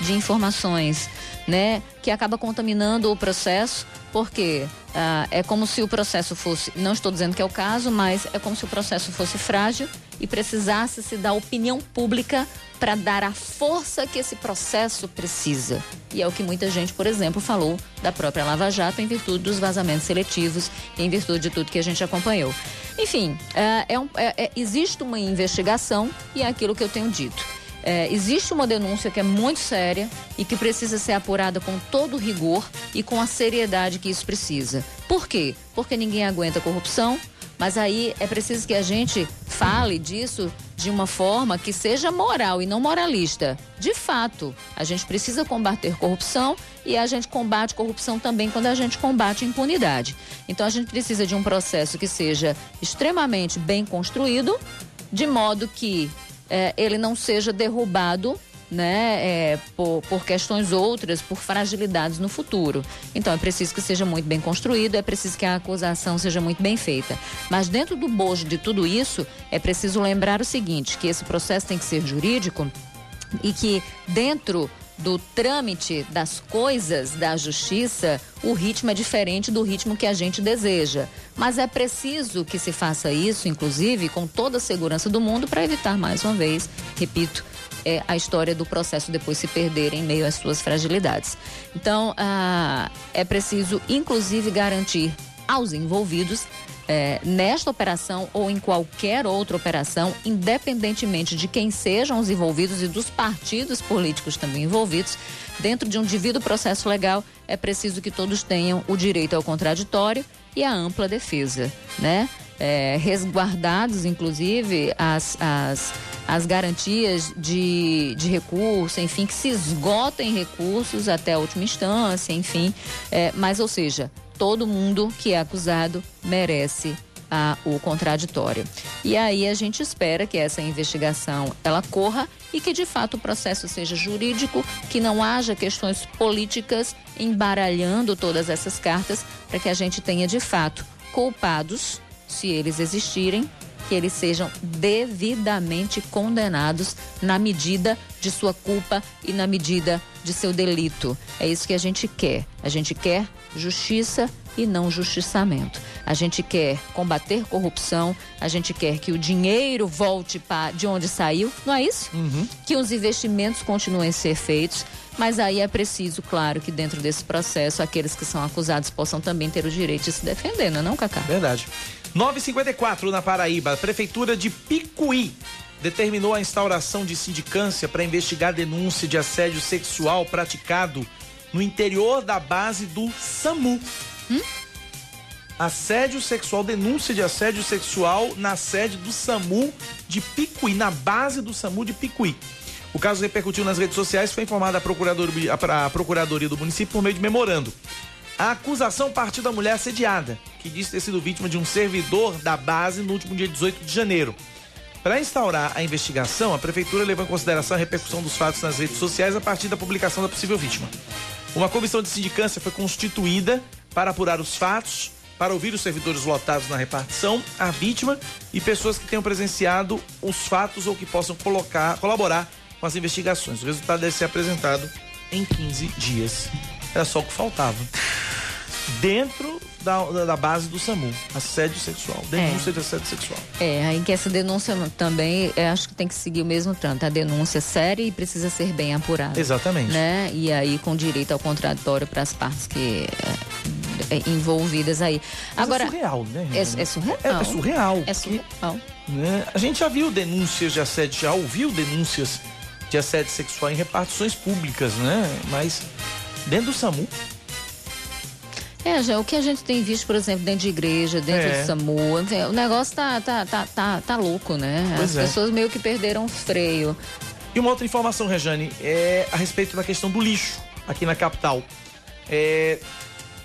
C: de informações, né? Que acaba contaminando o processo, porque ah, é como se o processo fosse, não estou dizendo que é o caso, mas é como se o processo fosse frágil e precisasse se dar opinião pública para dar a força que esse processo precisa. E é o que muita gente, por exemplo, falou da própria Lava Jato em virtude dos vazamentos seletivos em virtude de tudo que a gente acompanhou. Enfim, é, é um, é, é existe uma investigação e é aquilo que eu tenho dito. É, existe uma denúncia que é muito séria e que precisa ser apurada com todo rigor e com a seriedade que isso precisa. Por quê? Porque ninguém aguenta corrupção, mas aí é preciso que a gente fale disso de uma forma que seja moral e não moralista. De fato, a gente precisa combater corrupção e a gente combate corrupção também quando a gente combate impunidade. Então a gente precisa de um processo que seja extremamente bem construído, de modo que é, ele não seja derrubado né, é, por, por, questões outras, por fragilidades no futuro. Então é preciso que seja muito bem construído, é preciso que a acusação seja muito bem feita. Mas dentro do bojo de tudo isso, é preciso lembrar o seguinte: que esse processo tem que ser jurídico e que dentro do trâmite das coisas da justiça, o ritmo é diferente do ritmo que a gente deseja. Mas é preciso que se faça isso, inclusive, com toda a segurança do mundo, para evitar, mais uma vez, repito, é, a história do processo depois se perder em meio às suas fragilidades. Então, ah, é preciso, inclusive, garantir aos envolvidos é, nesta operação ou em qualquer outra operação, independentemente de quem sejam os envolvidos e dos partidos políticos também envolvidos, dentro de um devido processo legal, é preciso que todos tenham o direito ao contraditório e a ampla defesa, né? É, resguardados, inclusive, as, as as garantias de, de recurso, enfim, que se esgotem recursos até a última instância, enfim. É, mas, ou seja, todo mundo que é acusado merece a, o contraditório. E aí a gente espera que essa investigação ela corra e que de fato o processo seja jurídico, que não haja questões políticas embaralhando todas essas cartas, para que a gente tenha de fato culpados, se eles existirem, que eles sejam devidamente condenados na medida de sua culpa e na medida de seu delito. É isso que a gente quer. A gente quer justiça e não justiçamento. A gente quer combater corrupção, a gente quer que o dinheiro volte para de onde saiu, não é isso?
B: Uhum.
C: Que os investimentos continuem a ser feitos. Mas aí é preciso, claro, que dentro desse processo aqueles que são acusados possam também ter o direito de se defender, não é não, Cacá?
B: Verdade. 954 na Paraíba, a Prefeitura de Picuí determinou a instauração de sindicância para investigar denúncia de assédio sexual praticado no interior da base do SAMU.
C: Hum?
B: Assédio sexual, denúncia de assédio sexual na sede do SAMU de Picuí, na base do SAMU de Picuí. O caso repercutiu nas redes sociais, foi informada a Procuradoria, a Procuradoria do município por meio de memorando. A acusação partiu da mulher assediada, que disse ter sido vítima de um servidor da base no último dia 18 de janeiro. Para instaurar a investigação, a prefeitura levou em consideração a repercussão dos fatos nas redes sociais a partir da publicação da possível vítima. Uma comissão de sindicância foi constituída para apurar os fatos, para ouvir os servidores lotados na repartição, a vítima e pessoas que tenham presenciado os fatos ou que possam colocar, colaborar com as investigações. O resultado deve ser apresentado em 15 dias. Era só o que faltava dentro da, da base do SAMU, assédio sexual, denúncia é. de assédio sexual.
C: É, aí que essa denúncia também, acho que tem que seguir o mesmo tanto, a denúncia séria e precisa ser bem apurada.
B: Exatamente.
C: Né? E aí com direito ao contraditório para as partes que é, é, envolvidas aí.
B: Mas
C: Agora,
B: é surreal, né?
C: É, é surreal.
B: É, é surreal.
C: É surreal.
B: né? A gente já viu denúncias de assédio, já ouviu denúncias de assédio sexual em repartições públicas, né? Mas dentro do SAMU.
C: É, já o que a gente tem visto, por exemplo, dentro de igreja, dentro é. do SAMU, o negócio tá, tá, tá, tá, tá louco, né? Pois As é. pessoas meio que perderam o freio.
B: E uma outra informação, Rejane, é a respeito da questão do lixo aqui na capital. É,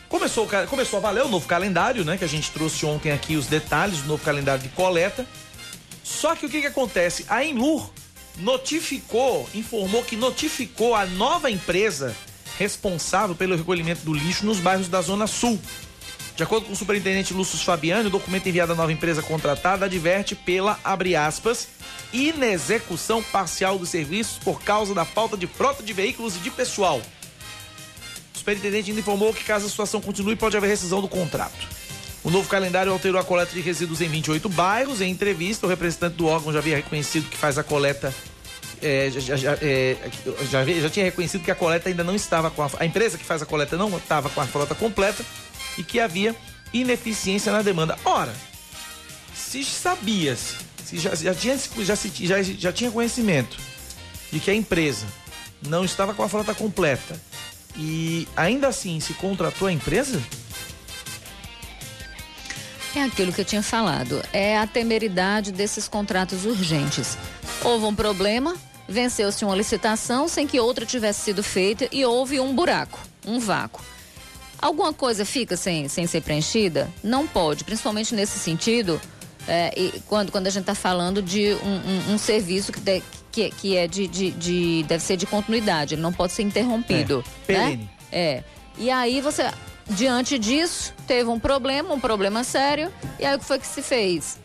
B: começou, começou a valer o novo calendário, né? Que a gente trouxe ontem aqui os detalhes do novo calendário de coleta. Só que o que, que acontece? A Enlur notificou, informou que notificou a nova empresa responsável pelo recolhimento do lixo nos bairros da Zona Sul. De acordo com o superintendente Lúcio Fabiano, o documento enviado à nova empresa contratada adverte pela, abre aspas, inexecução parcial dos serviços por causa da falta de frota de veículos e de pessoal. O superintendente ainda informou que caso a situação continue, pode haver rescisão do contrato. O novo calendário alterou a coleta de resíduos em 28 bairros. Em entrevista, o representante do órgão já havia reconhecido que faz a coleta. É, já, já, é, já, já, tinha reconhecido que a coleta ainda não estava com a, a empresa que faz a coleta não estava com a frota completa e que havia ineficiência na demanda. Ora, se sabia, se já, já, tinha, já, já, já tinha conhecimento de que a empresa não estava com a frota completa e ainda assim se contratou a empresa,
C: é aquilo que eu tinha falado, é a temeridade desses contratos urgentes. Houve um problema, venceu-se uma licitação sem que outra tivesse sido feita e houve um buraco, um vácuo. Alguma coisa fica sem, sem ser preenchida? Não pode, principalmente nesse sentido, é, quando, quando a gente está falando de um, um, um serviço que, de, que, que, é de, de, de, deve ser de continuidade, ele não pode ser interrompido. É, né? É. E aí você Diante disso, teve um problema, um problema sério, e aí o que foi que se fez?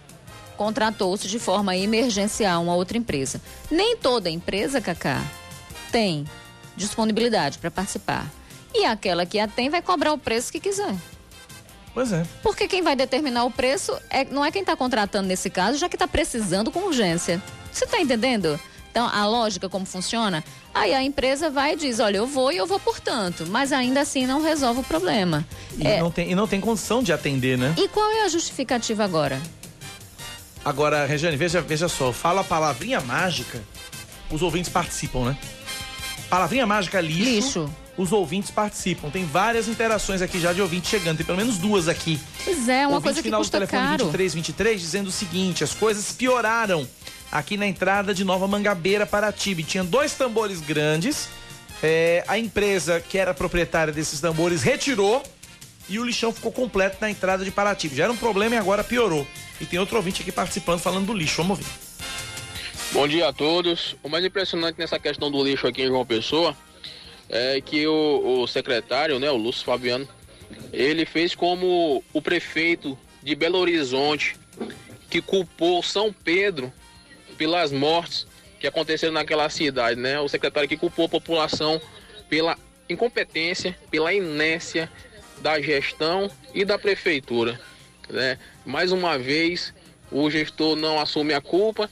C: Contratou-se de forma emergencial uma outra empresa. Nem toda empresa, Cacá, tem disponibilidade para participar. E aquela que a tem vai cobrar o preço que quiser.
B: Pois é.
C: Porque quem vai determinar o preço é, não é quem está contratando nesse caso, já que está precisando com urgência. Você está entendendo? Então, a lógica como funciona? Aí a empresa vai e diz, olha, eu vou e eu vou por tanto, mas ainda assim não resolve o problema.
B: E, é... não, tem, e não tem condição de atender, né?
C: E qual é a justificativa agora?
B: Agora, Regiane, veja, veja só, fala a palavrinha mágica, os ouvintes participam, né? Palavrinha mágica lixo, lixo. Os ouvintes participam. Tem várias interações aqui já de ouvintes chegando. Tem pelo menos duas aqui.
C: Pois é, uma Ouvinte coisa que final custa do telefone caro.
B: 2323 dizendo o seguinte: as coisas pioraram aqui na entrada de Nova Mangabeira, Tibi. Tinha dois tambores grandes. É, a empresa que era proprietária desses tambores retirou e o lixão ficou completo na entrada de Paraty. Já era um problema e agora piorou. E tem outro ouvinte aqui participando falando do lixo. Vamos ouvir.
E: Bom dia a todos. O mais impressionante nessa questão do lixo aqui em João Pessoa é que o, o secretário, né, o Lúcio Fabiano, ele fez como o prefeito de Belo Horizonte, que culpou São Pedro pelas mortes que aconteceram naquela cidade, né? O secretário que culpou a população pela incompetência, pela inércia da gestão e da prefeitura, né? Mais uma vez, o gestor não assume a culpa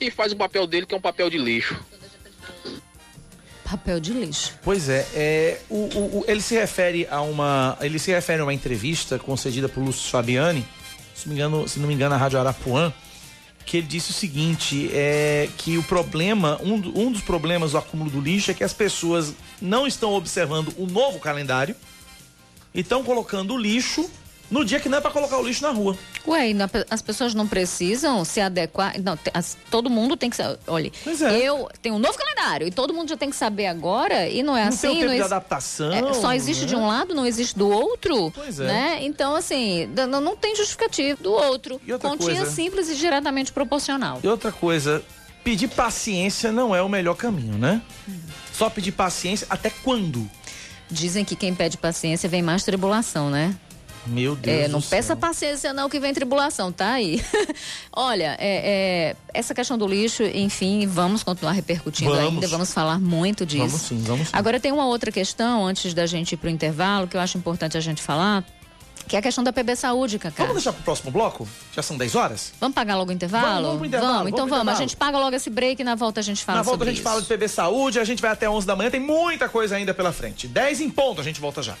E: e faz o papel dele que é um papel de lixo.
C: Papel de lixo.
B: Pois é, é o, o, o, ele se refere a uma, ele se refere a uma entrevista concedida por Lúcio Fabiani, se não me engano, se não me engano, a Rádio Arapuã, que ele disse o seguinte, é que o problema, um, um dos problemas do acúmulo do lixo é que as pessoas não estão observando o novo calendário e estão colocando o lixo no dia que não é para colocar o lixo na rua.
C: Ué, as pessoas não precisam se adequar. Não, as, todo mundo tem que saber. Olha, é. eu tenho um novo calendário e todo mundo já tem que saber agora e não é
B: não
C: assim.
B: Tem
C: um tempo
B: não de adaptação.
C: É, só existe né? de um lado, não existe do outro. Pois é. Né? Então, assim, não, não tem justificativo do outro. Continha coisa, simples e diretamente proporcional.
B: E outra coisa, pedir paciência não é o melhor caminho, né? Hum. Só pedir paciência até quando?
C: Dizem que quem pede paciência vem mais tribulação, né?
B: Meu Deus.
C: É, não peça céu. paciência, não, que vem tribulação, tá aí. Olha, é, é, essa questão do lixo, enfim, vamos continuar repercutindo vamos. ainda, vamos falar muito disso.
B: Vamos sim, vamos sim.
C: Agora tem uma outra questão, antes da gente ir pro intervalo, que eu acho importante a gente falar. Que é a questão da PB Saúde, Cacá.
B: Vamos deixar pro próximo bloco? Já são 10 horas?
C: Vamos pagar logo o intervalo? Vamos,
B: vamos, intervalo,
C: vamos então vamos. A gente paga logo esse break e na volta a gente fala
B: Na volta a gente
C: isso.
B: fala de PB Saúde, a gente vai até 11 da manhã, tem muita coisa ainda pela frente. 10 em ponto, a gente volta já.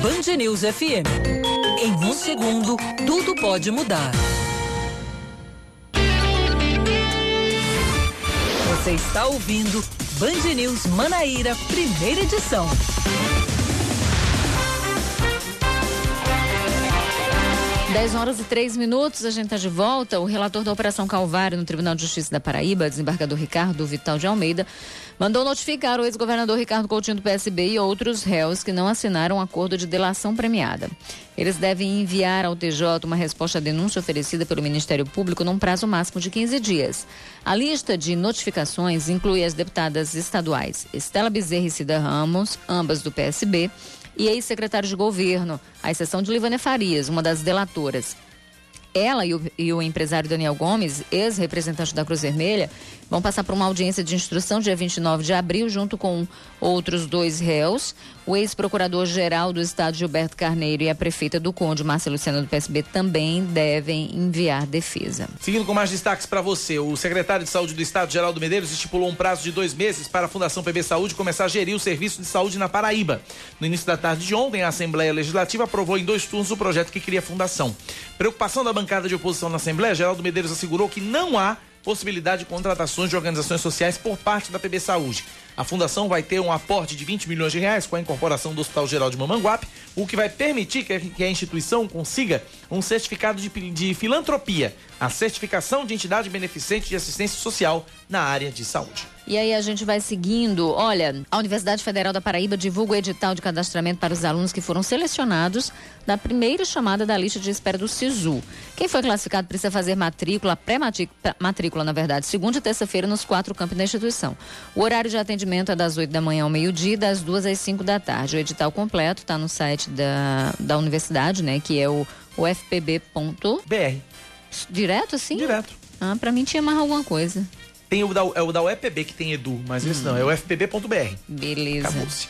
A: Band News FM. Em um segundo, tudo pode mudar. Você está ouvindo Band News Manaíra, primeira edição.
C: 10 horas e 3 minutos, a gente está de volta. O relator da Operação Calvário no Tribunal de Justiça da Paraíba, desembargador Ricardo Vital de Almeida, mandou notificar o ex-governador Ricardo Coutinho do PSB e outros réus que não assinaram um acordo de delação premiada. Eles devem enviar ao TJ uma resposta à denúncia oferecida pelo Ministério Público num prazo máximo de 15 dias. A lista de notificações inclui as deputadas estaduais Estela Bezerra e Cida Ramos, ambas do PSB, e ex-secretário de governo, à exceção de Livânia Farias, uma das delatoras. Ela e o, e o empresário Daniel Gomes, ex-representante da Cruz Vermelha, vão passar por uma audiência de instrução dia 29 de abril, junto com outros dois réus. O ex-procurador-geral do Estado, Gilberto Carneiro, e a prefeita do Conde, Márcia Luciana, do PSB, também devem enviar defesa.
B: Seguindo com mais destaques para você, o secretário de Saúde do Estado, Geraldo Medeiros, estipulou um prazo de dois meses para a Fundação PB Saúde começar a gerir o serviço de saúde na Paraíba. No início da tarde de ontem, a Assembleia Legislativa aprovou em dois turnos o projeto que cria a fundação. Preocupação da bancada de oposição na Assembleia, Geraldo Medeiros assegurou que não há possibilidade de contratações de organizações sociais por parte da PB Saúde. A fundação vai ter um aporte de 20 milhões de reais com a incorporação do Hospital Geral de Mamanguape, o que vai permitir que a instituição consiga um certificado de, de filantropia, a certificação de entidade beneficente de assistência social na área de saúde.
C: E aí a gente vai seguindo. Olha, a Universidade Federal da Paraíba divulga o edital de cadastramento para os alunos que foram selecionados da primeira chamada da lista de espera do SISU. Quem foi classificado precisa fazer matrícula, pré-matrícula, na verdade, segunda e terça-feira nos quatro campos da instituição. O horário de atendimento é das 8 da manhã ao meio-dia das duas às 5 da tarde. O edital completo está no site da, da universidade, né? Que é o ufpb.br. Direto assim?
B: Direto.
C: Ah, para mim tinha mais alguma coisa.
B: Tem o da, é o da UEPB que tem Edu, mas hum. esse não, é o fpb.br.
C: Beleza.
B: Acabou-se.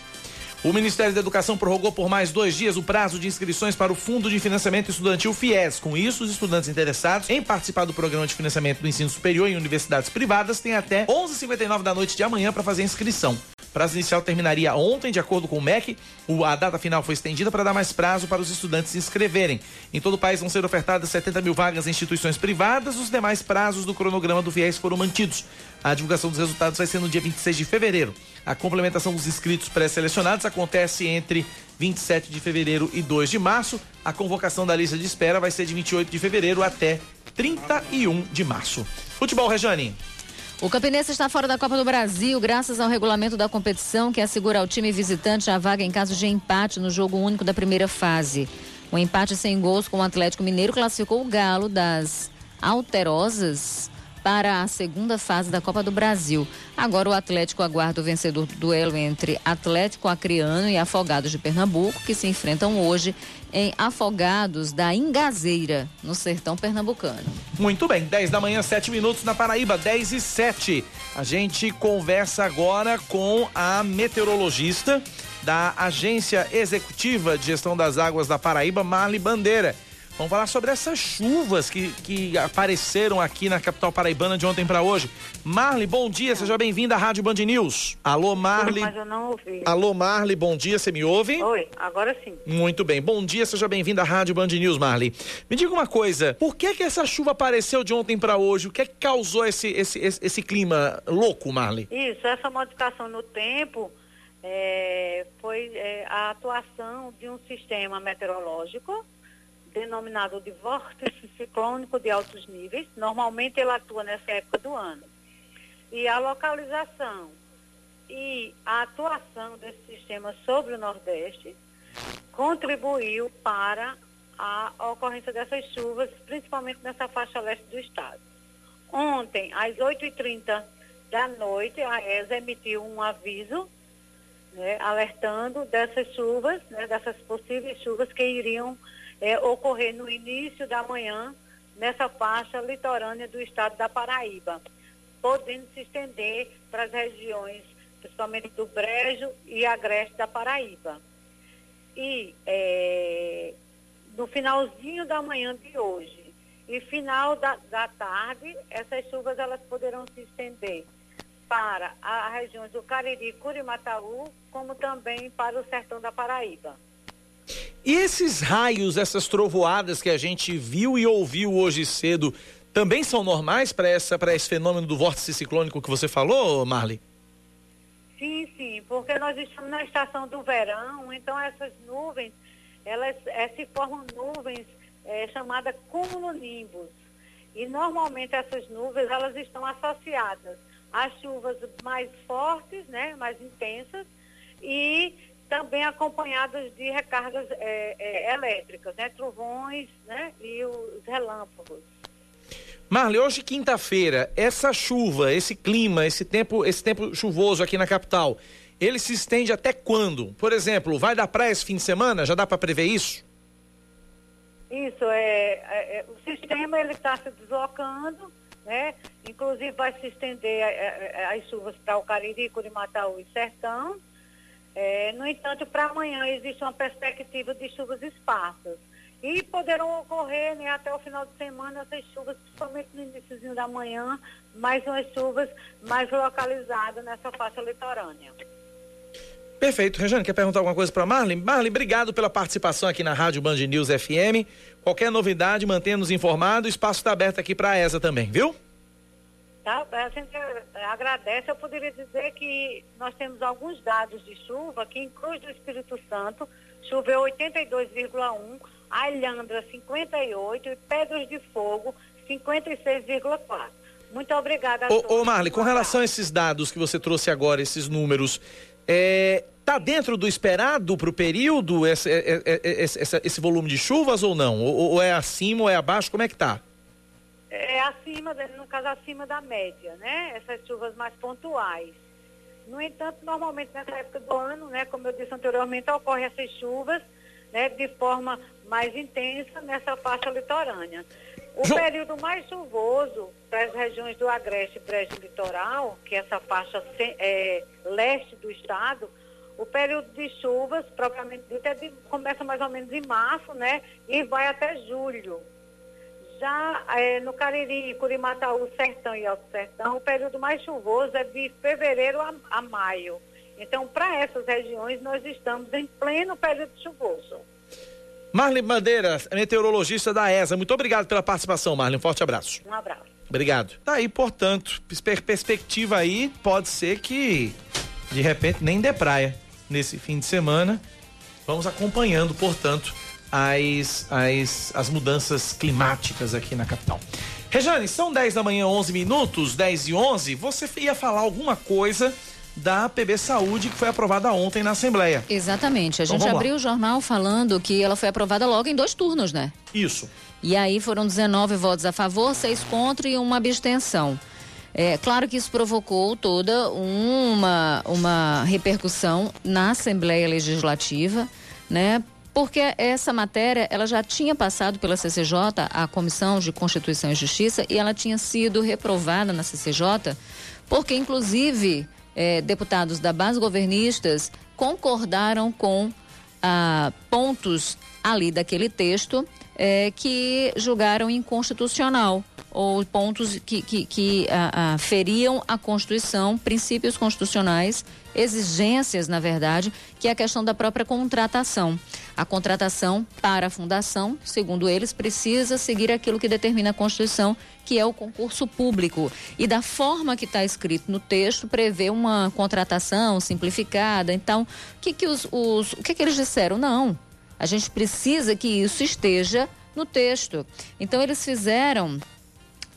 B: O Ministério da Educação prorrogou por mais dois dias o prazo de inscrições para o Fundo de Financiamento Estudantil FIES. Com isso, os estudantes interessados em participar do programa de financiamento do ensino superior em universidades privadas têm até 11h59 da noite de amanhã para fazer a inscrição. Prazo inicial terminaria ontem, de acordo com o MEC. A data final foi estendida para dar mais prazo para os estudantes se inscreverem. Em todo o país vão ser ofertadas 70 mil vagas em instituições privadas. Os demais prazos do cronograma do FIES foram mantidos. A divulgação dos resultados vai ser no dia 26 de fevereiro. A complementação dos inscritos pré-selecionados acontece entre 27 de fevereiro e 2 de março. A convocação da lista de espera vai ser de 28 de fevereiro até 31 de março. Futebol, Rejane.
C: O Campinense está fora da Copa do Brasil graças ao regulamento da competição que assegura ao time visitante a vaga em caso de empate no jogo único da primeira fase. O empate sem gols com o Atlético Mineiro classificou o Galo das Alterosas para a segunda fase da Copa do Brasil. Agora o Atlético aguarda o vencedor do duelo entre Atlético Acreano e Afogados de Pernambuco, que se enfrentam hoje em Afogados da Ingazeira, no sertão pernambucano.
B: Muito bem, 10 da manhã, 7 minutos na Paraíba, 10 e 7. A gente conversa agora com a meteorologista da Agência Executiva de Gestão das Águas da Paraíba, Marli Bandeira. Vamos falar sobre essas chuvas que, que apareceram aqui na capital paraibana de ontem para hoje. Marli, bom dia, seja bem-vinda à Rádio Band News. Alô, Marli.
F: Mas eu não ouvi.
B: Alô, Marli, bom dia, você me ouve?
F: Oi, agora sim.
B: Muito bem, bom dia, seja bem-vinda à Rádio Band News, Marli. Me diga uma coisa, por que que essa chuva apareceu de ontem para hoje? O que é que causou esse, esse, esse, esse clima louco, Marli?
F: Isso, essa modificação no tempo é, foi é, a atuação de um sistema meteorológico denominado de vórtice ciclônico de altos níveis. Normalmente ele atua nessa época do ano. E a localização e a atuação desse sistema sobre o Nordeste contribuiu para a ocorrência dessas chuvas, principalmente nessa faixa leste do estado. Ontem, às 8h30 da noite, a ESA emitiu um aviso né, alertando dessas chuvas, né, dessas possíveis chuvas que iriam é, ocorrer no início da manhã nessa faixa litorânea do estado da Paraíba, podendo se estender para as regiões, principalmente do Brejo e Agreste da Paraíba. E é, no finalzinho da manhã de hoje e final da, da tarde, essas chuvas elas poderão se estender para as regiões do Cariri, Curimataú, como também para o sertão da Paraíba.
B: E esses raios, essas trovoadas que a gente viu e ouviu hoje cedo, também são normais para esse fenômeno do vórtice ciclônico que você falou, Marli?
F: Sim, sim, porque nós estamos na estação do verão, então essas nuvens, elas é, se formam nuvens é, chamadas cumulonimbus. E normalmente essas nuvens, elas estão associadas às chuvas mais fortes, né, mais intensas, e também acompanhadas de recargas é, é, elétricas, né, trovões né, e os relâmpagos.
B: Marli, hoje quinta-feira, essa chuva, esse clima, esse tempo, esse tempo chuvoso aqui na capital, ele se estende até quando? Por exemplo, vai dar praia esse fim de semana? Já dá para prever isso?
F: Isso, é, é, é o sistema ele está se deslocando, né? Inclusive vai se estender é, é, as chuvas para o Cariri, Curimataú e Sertão. No entanto, para amanhã existe uma perspectiva de chuvas esparsas. E poderão ocorrer né, até o final de semana essas chuvas, principalmente no início da manhã, mais umas chuvas mais localizadas nessa faixa litorânea.
B: Perfeito. Rejane, quer perguntar alguma coisa para Marlene? Marlene, obrigado pela participação aqui na Rádio Band News FM. Qualquer novidade, mantenha-nos informados. O espaço está aberto aqui para a ESA também, viu?
F: Tá, a gente agradece. Eu poderia dizer que nós temos alguns dados de chuva que em Cruz do Espírito Santo choveu 82,1, Alhandra 58 e Pedras de Fogo 56,4. Muito obrigada a
B: ô, todos. Ô Marli, com relação a esses dados que você trouxe agora, esses números, é, tá dentro do esperado para o período esse, é, é, é, esse, esse, volume de chuvas ou não? Ou, ou, é acima ou é abaixo? Como é que tá?
F: É acima, no caso acima da média, né? Essas chuvas mais pontuais. No entanto, normalmente nessa época do ano, né, como eu disse anteriormente, ocorrem essas chuvas né, de forma mais intensa nessa faixa litorânea. O jo... período mais chuvoso para as regiões do Agreste e Brejo Litoral, que é essa faixa é, leste do estado, o período de chuvas, propriamente dito, é de, começa mais ou menos em março, né? E vai até julho. Já é, no Cariri, Curimataú, Sertão e Alto Sertão, o período mais chuvoso é de fevereiro a, a maio. Então, para essas regiões, nós estamos em pleno período chuvoso.
B: Marlene Bandeira, meteorologista da ESA. Muito obrigado pela participação, Marlene. Um forte abraço.
F: Um abraço.
B: Obrigado. Tá aí, portanto, perspectiva aí pode ser que de repente nem dê praia nesse fim de semana. Vamos acompanhando, portanto, as, as, as mudanças climáticas aqui na capital. Rejane, são 10 da manhã, 11 minutos, 10 e 11. Você ia falar alguma coisa da PB Saúde que foi aprovada ontem na Assembleia.
C: Exatamente. A então, gente abriu lá. o jornal falando que ela foi aprovada logo em dois turnos, né?
B: Isso.
C: E aí foram 19 votos a favor, seis contra e uma abstenção. É claro que isso provocou toda uma, uma repercussão na Assembleia Legislativa, né? Porque essa matéria, ela já tinha passado pela CCJ, a Comissão de Constituição e Justiça, e ela tinha sido reprovada na CCJ, porque inclusive é, deputados da base governistas concordaram com ah, pontos ali daquele texto é, que julgaram inconstitucional ou pontos que, que, que ah, ah, feriam a Constituição, princípios constitucionais, exigências, na verdade, que é a questão da própria contratação. A contratação para a fundação, segundo eles, precisa seguir aquilo que determina a Constituição, que é o concurso público. E da forma que está escrito no texto, prevê uma contratação simplificada. Então, o que, que, os, os, o que, que eles disseram? Não. A gente precisa que isso esteja no texto. Então, eles fizeram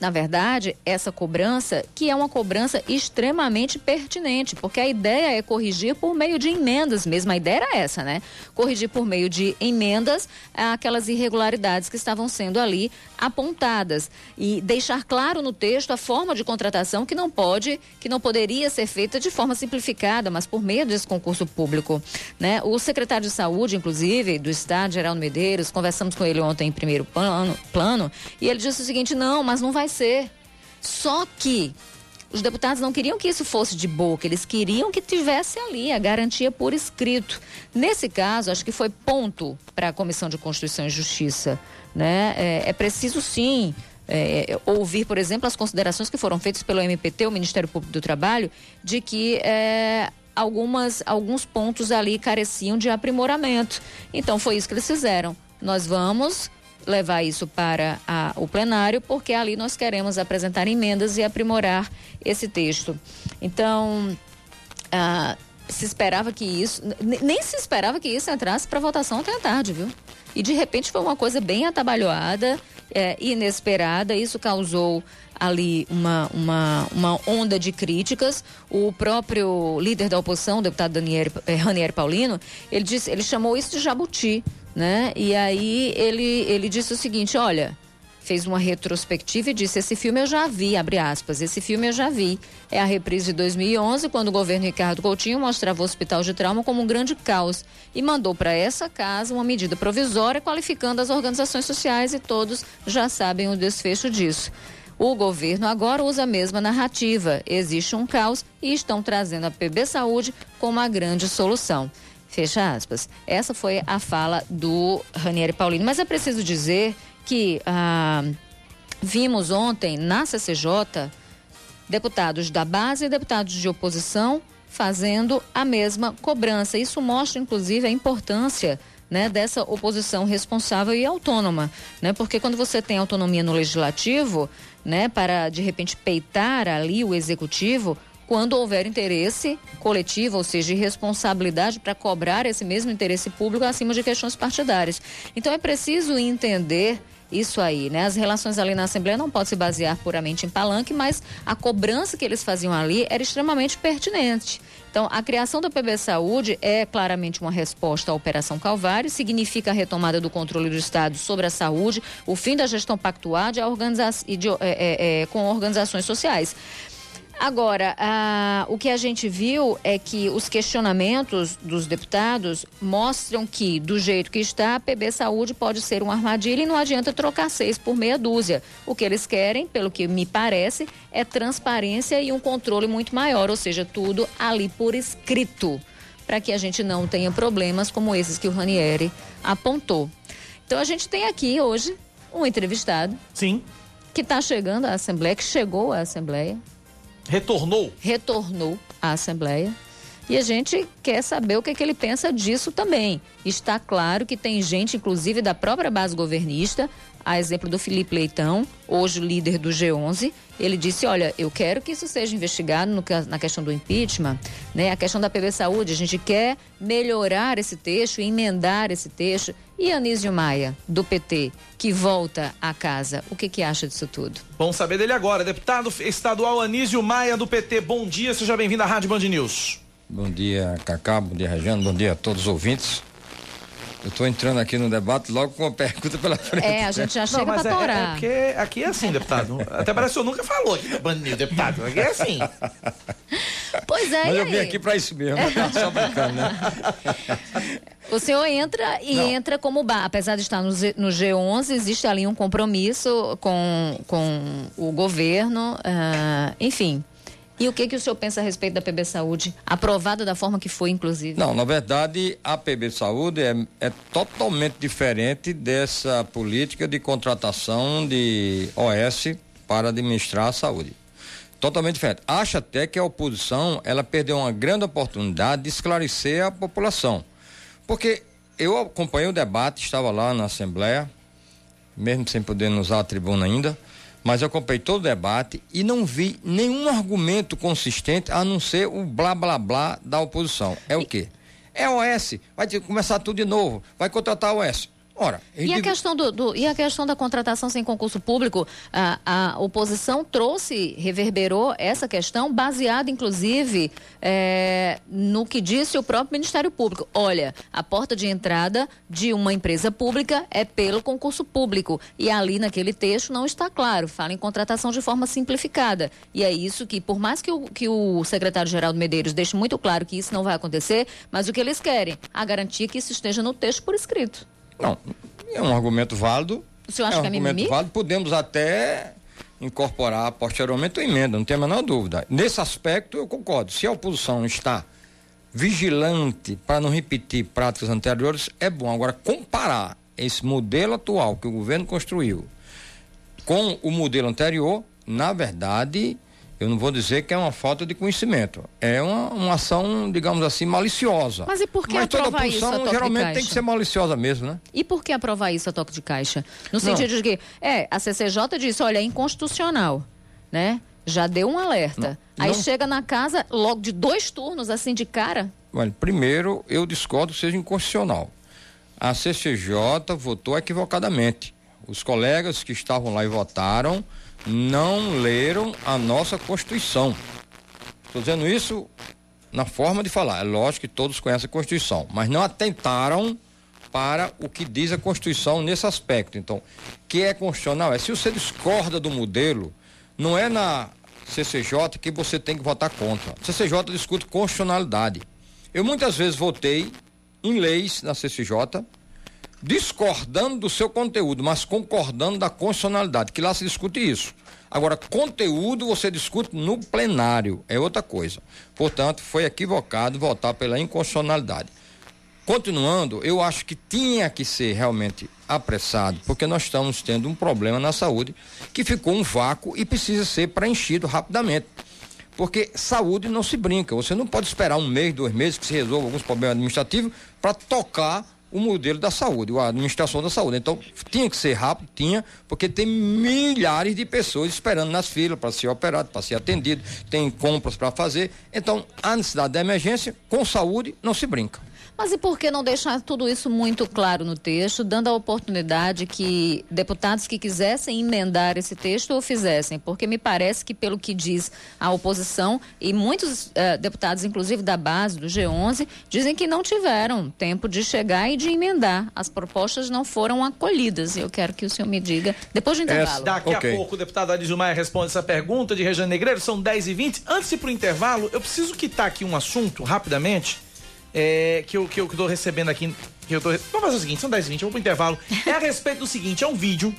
C: na verdade, essa cobrança, que é uma cobrança extremamente pertinente, porque a ideia é corrigir por meio de emendas mesmo. A ideia era essa, né? Corrigir por meio de emendas aquelas irregularidades que estavam sendo ali apontadas e deixar claro no texto a forma de contratação que não pode, que não poderia ser feita de forma simplificada, mas por meio desse concurso público, né? O secretário de Saúde, inclusive, do Estado, Geraldo Medeiros, conversamos com ele ontem em primeiro plano, plano e ele disse o seguinte: "Não, mas não vai Só que os deputados não queriam que isso fosse de boca, eles queriam que tivesse ali a garantia por escrito. Nesse caso, acho que foi ponto para a Comissão de Constituição e Justiça. Né? É, é preciso sim é, ouvir, por exemplo, as considerações que foram feitas pelo MPT, o Ministério Público do Trabalho, de que é, algumas, alguns pontos ali careciam de aprimoramento. Então foi isso que eles fizeram. Nós vamos levar isso para a, o plenário, porque ali nós queremos apresentar emendas e aprimorar esse texto. Então, ah, se esperava que isso, nem se esperava que isso entrasse para votação até a tarde, viu? E de repente foi uma coisa bem atabalhoada, é, inesperada. Isso causou ali uma, uma, uma onda de críticas. O próprio líder da oposição, o deputado Daniel, eh, Ranieri Paulino, ele, disse, ele chamou isso de jabuti, né? E aí ele, ele disse o seguinte, olha, fez uma retrospectiva e disse: Esse filme eu já vi, abre aspas, esse filme eu já vi. É a reprise de 2011, quando o governo Ricardo Coutinho mostrava o hospital de trauma como um grande caos e mandou para essa casa uma medida provisória qualificando as organizações sociais e todos já sabem o desfecho disso. O governo agora usa a mesma narrativa. Existe um caos e estão trazendo a PB Saúde como a grande solução. Fecha aspas. Essa foi a fala do Ranieri Paulino. Mas é preciso dizer que ah, vimos ontem na CCJ deputados da base e deputados de oposição fazendo a mesma cobrança. Isso mostra, inclusive, a importância né, dessa oposição responsável e autônoma, né? Porque quando você tem autonomia no legislativo, né, para de repente peitar ali o executivo, quando houver interesse coletivo, ou seja, responsabilidade para cobrar esse mesmo interesse público acima de questões partidárias. Então é preciso entender isso aí, né? As relações ali na Assembleia não podem se basear puramente em palanque, mas a cobrança que eles faziam ali era extremamente pertinente. Então, a criação da PB Saúde é claramente uma resposta à Operação Calvário, significa a retomada do controle do Estado sobre a saúde, o fim da gestão pactuada e, de, é, é, é, com organizações sociais. Agora, ah, o que a gente viu é que os questionamentos dos deputados mostram que, do jeito que está, a PB Saúde pode ser uma armadilha e não adianta trocar seis por meia dúzia. O que eles querem, pelo que me parece, é transparência e um controle muito maior, ou seja, tudo ali por escrito, para que a gente não tenha problemas como esses que o Ranieri apontou. Então, a gente tem aqui hoje um entrevistado.
B: Sim.
C: Que está chegando à Assembleia, que chegou à Assembleia
B: Retornou?
C: Retornou à Assembleia. E a gente quer saber o que, é que ele pensa disso também. Está claro que tem gente, inclusive da própria base governista, a exemplo do Felipe Leitão, hoje líder do G11, ele disse: Olha, eu quero que isso seja investigado no, na questão do impeachment, né? a questão da PB Saúde. A gente quer melhorar esse texto, emendar esse texto. E Anísio Maia, do PT, que volta à casa, o que, que acha disso tudo?
B: Bom saber dele agora. Deputado estadual Anísio Maia, do PT, bom dia, seja bem-vindo à Rádio Band News.
G: Bom dia, Cacá, bom dia, Regiano, bom dia a todos os ouvintes. Eu estou entrando aqui no debate logo com uma pergunta pela frente.
C: É, a gente já chega para
B: é, é, porque aqui é assim, deputado. Até parece que eu nunca falou aqui Band News, deputado. Aqui é assim.
C: Pois é,
G: Mas eu vim aqui para isso mesmo, só brincando, né?
C: O senhor entra e Não. entra como bar. Apesar de estar no, no G11, existe ali um compromisso com, com o governo, uh, enfim. E o que, que o senhor pensa a respeito da PB Saúde, aprovada da forma que foi, inclusive?
G: Não, na verdade, a PB Saúde é, é totalmente diferente dessa política de contratação de OS para administrar a saúde. Totalmente diferente. Acho até que a oposição ela perdeu uma grande oportunidade de esclarecer a população. Porque eu acompanhei o debate, estava lá na Assembleia, mesmo sem poder usar a tribuna ainda mas eu acompanhei todo o debate e não vi nenhum argumento consistente a não ser o blá blá blá da oposição. É o quê? É OS, vai começar tudo de novo, vai contratar o OS. Ora,
C: e, a questão do, do, e a questão da contratação sem concurso público, a, a oposição trouxe, reverberou essa questão, baseada inclusive é, no que disse o próprio Ministério Público. Olha, a porta de entrada de uma empresa pública é pelo concurso público. E ali naquele texto não está claro, fala em contratação de forma simplificada. E é isso que, por mais que o, que o secretário Geraldo Medeiros deixe muito claro que isso não vai acontecer, mas o que eles querem? A garantia que isso esteja no texto por escrito.
G: Não, é um argumento válido.
C: O senhor acha
G: é um
C: que é
G: argumento
C: mimimi?
G: válido. Podemos até incorporar posteriormente a emenda, não tem a menor dúvida. Nesse aspecto, eu concordo. Se a oposição está vigilante para não repetir práticas anteriores, é bom. Agora, comparar esse modelo atual que o governo construiu com o modelo anterior, na verdade, Eu não vou dizer que é uma falta de conhecimento. É uma, uma ação, digamos assim, maliciosa.
C: Mas e por que
G: Mas toda
C: aprovar isso a toque
G: geralmente tem que ser maliciosa mesmo, né?
C: E por que aprovar isso a toque de caixa? No sentido de que, é, a CCJ disse, olha, é inconstitucional, né? Já deu um alerta.
G: Não,
C: Aí
G: não.
C: chega na casa, logo de dois turnos, assim, de cara.
G: Olha, primeiro, eu discordo que seja inconstitucional. A CCJ votou equivocadamente. Os colegas que estavam lá e votaram não leram a nossa Constituição. Estou dizendo isso na forma de falar. É lógico que todos conhecem a Constituição, mas não atentaram para o que diz a Constituição nesse aspecto. Então, que é constitucional é se você discorda do modelo, não é na CCJ que você tem que votar contra. A CCJ discute constitucionalidade. Eu muitas vezes votei em leis na CCJ discordando do seu conteúdo, mas concordando da constitucionalidade, que lá se discute isso. Agora, conteúdo você discute no plenário, é outra coisa. Portanto, foi equivocado votar pela inconstitucionalidade. Continuando, eu acho que tinha que ser realmente apressado, porque nós estamos tendo um problema na saúde que ficou um vácuo e precisa ser preenchido rapidamente. Porque saúde não se brinca. Você não pode esperar um mês, dois meses que se resolva alguns problemas administrativos para tocar o modelo da saúde, a administração da saúde. Então, tinha que ser rápido, tinha, porque tem milhares de pessoas esperando nas filas para ser operado, para ser atendido, tem compras para fazer. Então, a necessidade da emergência, com saúde, não se brinca.
C: Mas e por que não deixar tudo isso muito claro no texto, dando a oportunidade que deputados que quisessem emendar esse texto o fizessem? Porque me parece que, pelo que diz a oposição, e muitos eh, deputados, inclusive da base, do G11, dizem que não tiveram tempo de chegar e de emendar. As propostas não foram acolhidas. E eu quero que o senhor me diga, depois do intervalo.
B: Daqui
G: Ok.
B: a pouco o deputado Adilson Maia responde essa pergunta de Rejane Negreiro, são 10 e 20 Antes de ir pro intervalo, eu preciso quitar aqui um assunto, rapidamente, é, que, eu, que eu que tô recebendo aqui. Que eu tô, vamos fazer o seguinte, são 10 e 20 eu vou pro intervalo. É a respeito do seguinte, é um vídeo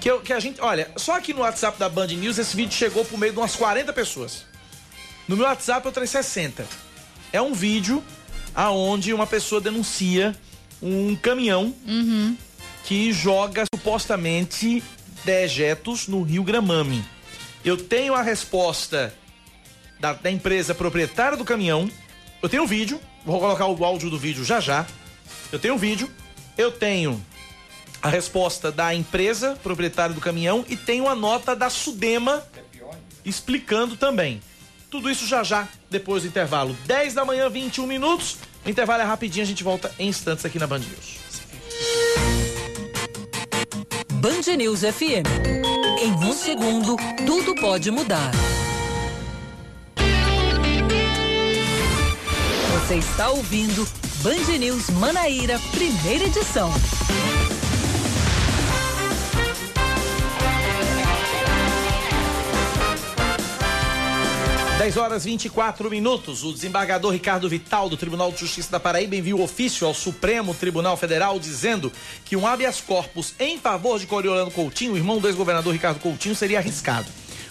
B: que, eu, que a gente. Olha, só aqui no WhatsApp da Band News esse vídeo chegou por meio de umas 40 pessoas. No meu WhatsApp eu tenho 60. É um vídeo aonde uma pessoa denuncia um caminhão que joga supostamente dejetos no Rio Gramame. Eu tenho a resposta da, da empresa proprietária do caminhão. Eu tenho o vídeo, vou colocar o áudio do vídeo já já. Eu tenho o vídeo, eu tenho a resposta da empresa proprietária do caminhão e tenho a nota da Sudema explicando também. Tudo isso já já, depois do intervalo. 10 da manhã, 21 minutos. O intervalo é rapidinho, a gente volta em instantes aqui na Band News.
A: Band News FM. Em um segundo, tudo pode mudar. Você está ouvindo Band News Manaíra, primeira edição.
B: Dez horas 24 minutos. O desembargador Ricardo Vital, do Tribunal de Justiça da Paraíba, enviou ofício ao Supremo Tribunal Federal dizendo que um habeas corpus em favor de Coriolano Coutinho, irmão do ex-governador Ricardo Coutinho, seria arriscado.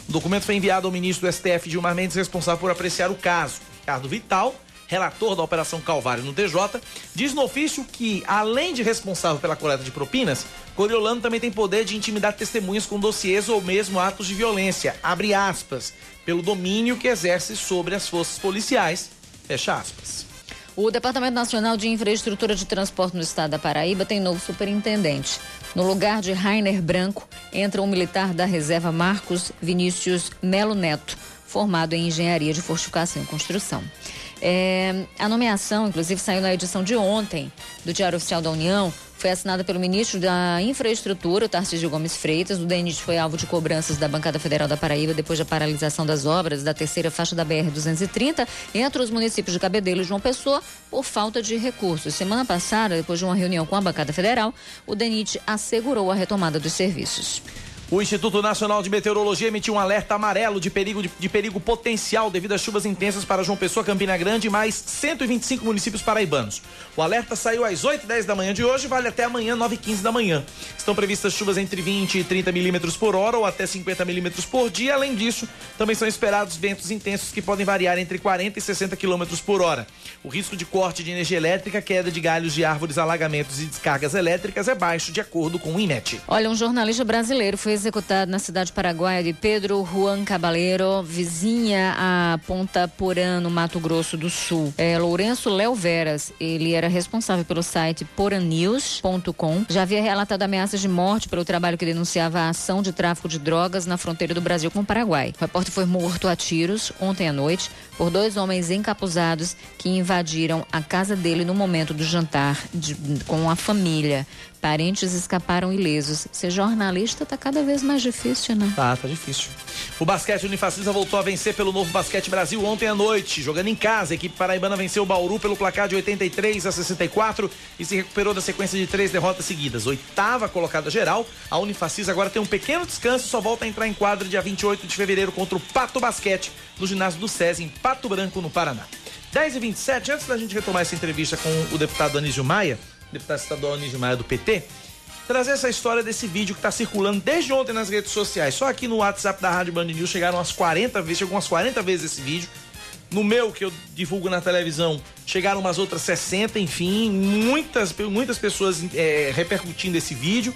B: O documento foi enviado ao ministro do STF, Gilmar Mendes, responsável por apreciar o caso. Ricardo Vital, relator da Operação Calvário no TJ, diz no ofício que, além de responsável pela coleta de propinas, Coriolano também tem poder de intimidar testemunhas com dossiês ou mesmo atos de violência, abre aspas, pelo domínio que exerce sobre as forças policiais, fecha aspas.
C: O Departamento Nacional de Infraestrutura de Transporte no estado da Paraíba tem novo superintendente. No lugar de Rainer Branco, entra um militar da reserva Marcos Vinícius Melo Neto, formado em Engenharia de Fortificação e Construção. É, a nomeação, inclusive, saiu na edição de ontem do Diário Oficial da União. Foi assinada pelo ministro da Infraestrutura, Tarcísio Gomes Freitas. O DENIT foi alvo de cobranças da Bancada Federal da Paraíba depois da paralisação das obras da terceira faixa da BR-230 entre os municípios de Cabedelo e João Pessoa por falta de recursos. Semana passada, depois de uma reunião com a Bancada Federal, o DENIT assegurou a retomada dos serviços.
B: O Instituto Nacional de Meteorologia emitiu um alerta amarelo de perigo, de, de perigo potencial devido às chuvas intensas para João Pessoa, Campina Grande e mais 125 municípios paraibanos. O alerta saiu às 8 e 10 da manhã de hoje e vale até amanhã, 9 e 15 da manhã. Estão previstas chuvas entre 20 e 30 milímetros por hora ou até 50 milímetros por dia. Além disso, também são esperados ventos intensos que podem variar entre 40 e 60 quilômetros por hora. O risco de corte de energia elétrica, queda de galhos de árvores, alagamentos e descargas elétricas é baixo, de acordo com o INET.
C: Olha, um jornalista brasileiro foi executado na cidade paraguaia de Pedro Juan Cabaleiro, vizinha a Ponta Porã, no Mato Grosso do Sul. É, Lourenço Léo Veras, ele era responsável pelo site poranews.com. Já havia relatado ameaças de morte pelo trabalho que denunciava a ação de tráfico de drogas na fronteira do Brasil com o Paraguai. O repórter foi morto a tiros ontem à noite por dois homens encapuzados que invadiram a casa dele no momento do jantar de, com a família. Parentes escaparam ilesos. Ser jornalista tá cada vez mais difícil, né?
B: Tá, tá difícil. O basquete Unifacisa voltou a vencer pelo Novo Basquete Brasil ontem à noite. Jogando em casa, a equipe paraibana venceu o Bauru pelo placar de 83 a 64 e se recuperou da sequência de três derrotas seguidas. Oitava colocada geral, a Unifacisa agora tem um pequeno descanso e só volta a entrar em quadro dia 28 de fevereiro contra o Pato Basquete no ginásio do SESI em Pato Branco, no Paraná. 10 e 27 antes da gente retomar essa entrevista com o deputado Anísio Maia, deputado estadual Anísio Maia do PT, trazer essa história desse vídeo que está circulando desde ontem nas redes sociais. Só aqui no WhatsApp da Rádio Band News chegaram umas 40 vezes, chegou umas 40 vezes esse vídeo. No meu, que eu divulgo na televisão, chegaram umas outras 60, enfim, muitas, muitas pessoas é, repercutindo esse vídeo.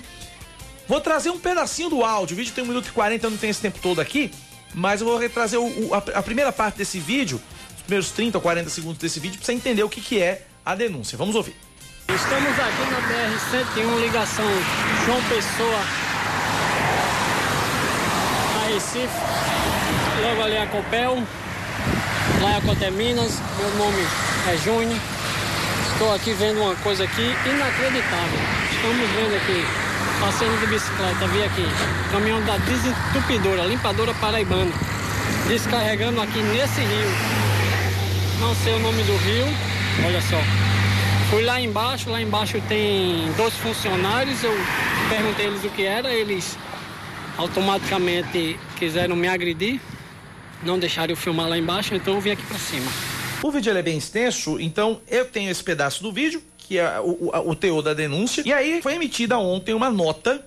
B: Vou trazer um pedacinho do áudio. O vídeo tem 1 minuto e 40, eu não tenho esse tempo todo aqui. Mas eu vou retrazer o, o, a, a, primeira parte desse vídeo, os primeiros 30 ou 40 segundos desse vídeo, para você entender o que, que é a denúncia. Vamos ouvir.
H: Estamos aqui na BR-101, ligação João Pessoa a Recife. Logo ali a Copel, lá é a Coté Minas. Meu nome é Júnior. Estou aqui vendo uma coisa aqui inacreditável. Estamos vendo aqui, passeio de bicicleta, vi aqui, caminhão da desentupidora, limpadora paraibana, descarregando aqui nesse rio. Não sei o nome do rio, olha só. Fui lá embaixo, lá embaixo tem dois funcionários, eu perguntei eles o que era, eles automaticamente quiseram me agredir, não deixaram eu filmar lá embaixo, então eu vim aqui para cima.
B: O vídeo é bem extenso, então eu tenho esse pedaço do vídeo, que é o, o, o teor da denúncia, e aí foi emitida ontem uma nota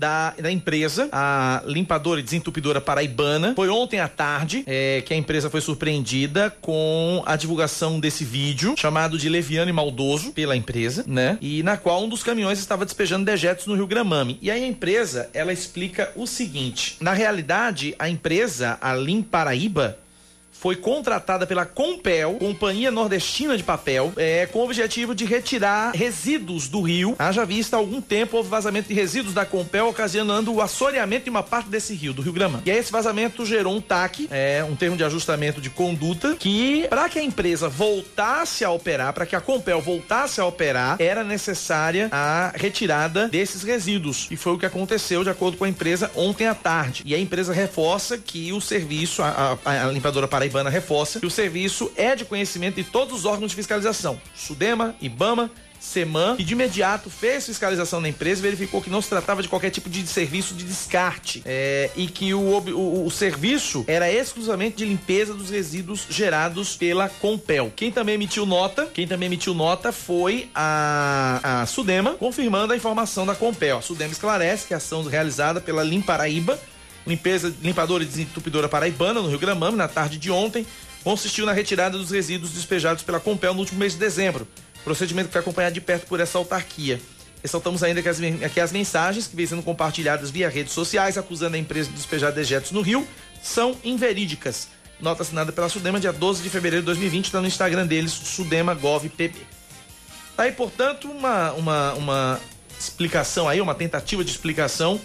B: da, da empresa, a limpadora e desentupidora paraibana. Foi ontem à tarde é, que a empresa foi surpreendida com a divulgação desse vídeo, chamado de Leviano e Maldoso, pela empresa, né? E na qual um dos caminhões estava despejando dejetos no Rio Gramame. E aí a empresa, ela explica o seguinte: na realidade, a empresa, a Lim Paraíba, foi contratada pela Compel, Companhia Nordestina de Papel, é, com o objetivo de retirar resíduos do rio. Haja vista há algum tempo houve vazamento de resíduos da Compel, ocasionando o assoreamento de uma parte desse rio, do Rio Gramã. E aí esse vazamento gerou um TAC, é, um termo de ajustamento de conduta, que para que a empresa voltasse a operar, para que a Compel voltasse a operar, era necessária a retirada desses resíduos. E foi o que aconteceu, de acordo com a empresa, ontem à tarde. E a empresa reforça que o serviço, a, a, a limpadora Paraíba, Paraibana reforça que o serviço é de conhecimento de todos os órgãos de fiscalização: Sudema, Ibama, Seman, que de imediato fez fiscalização na empresa e verificou que não se tratava de qualquer tipo de serviço de descarte é, e que o, o, o, serviço era exclusivamente de limpeza dos resíduos gerados pela Compel. Quem também emitiu nota, quem também emitiu nota foi a, a Sudema, confirmando a informação da Compel. A Sudema esclarece que a ação realizada pela Limparaíba limpeza, limpadora e desentupidora paraibana, no Rio Gramame, na tarde de ontem, consistiu na retirada dos resíduos despejados pela Compel no último mês de dezembro. Procedimento que foi acompanhado de perto por essa autarquia. Ressaltamos ainda que as, que as mensagens que vêm sendo compartilhadas via redes sociais acusando a empresa de despejar dejetos no Rio são inverídicas. Nota assinada pela Sudema dia 12 de fevereiro de 2020, está no Instagram deles, SudemaGovPB. Tá aí, portanto, uma, uma, uma explicação aí, uma tentativa de explicação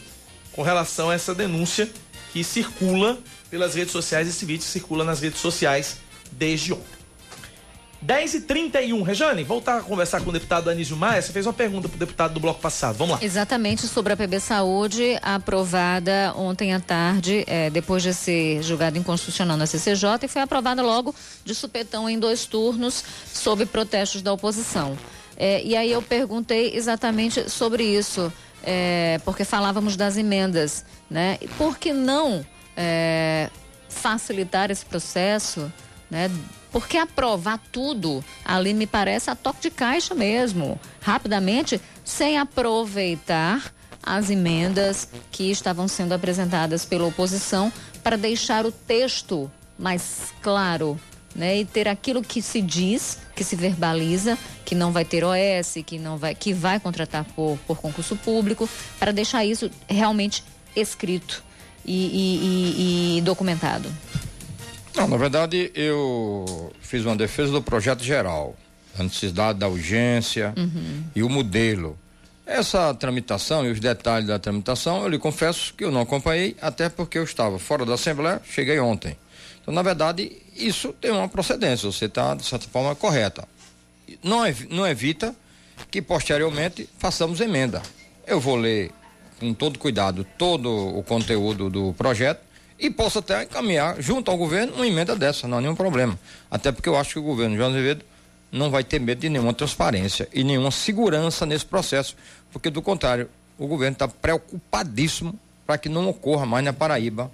B: com relação a essa denúncia que circula pelas redes sociais. Esse vídeo circula nas redes sociais desde ontem. 10h31. Rejane, voltar a conversar com o deputado Anísio Maia. Você fez uma pergunta para o deputado do bloco passado. Vamos lá.
C: Exatamente sobre a PB Saúde, aprovada ontem à tarde, é, depois de ser julgada inconstitucional na CCJ, e foi aprovada logo de supetão em dois turnos, sob protestos da oposição. É, e aí eu perguntei exatamente sobre isso é, porque falávamos das emendas, né? Por que não é, facilitar esse processo, né? Porque aprovar tudo ali me parece a toque de caixa mesmo, rapidamente, sem aproveitar as emendas que estavam sendo apresentadas pela oposição para deixar o texto mais claro, né? E ter aquilo que se diz, que se verbaliza, que não vai ter OS, que não vai, que vai contratar por, por concurso público, para deixar isso realmente escrito e, e, e, e documentado?
G: Não, na verdade, eu fiz uma defesa do projeto geral, a necessidade da urgência
C: Uhum.
G: e o modelo. Essa tramitação e os detalhes da tramitação, eu lhe confesso que eu não acompanhei, até porque eu estava fora da Assembleia, cheguei ontem. Então, na verdade, isso tem uma procedência, você está, de certa forma, correta. Não, não evita que, posteriormente, façamos emenda. Eu vou ler com todo cuidado todo o conteúdo do projeto e posso até encaminhar junto ao governo uma emenda dessa, não há nenhum problema. Até porque eu acho que o governo João Azevedo não vai ter medo de nenhuma transparência e nenhuma segurança nesse processo, porque do contrário, o governo está preocupadíssimo para que não ocorra mais na Paraíba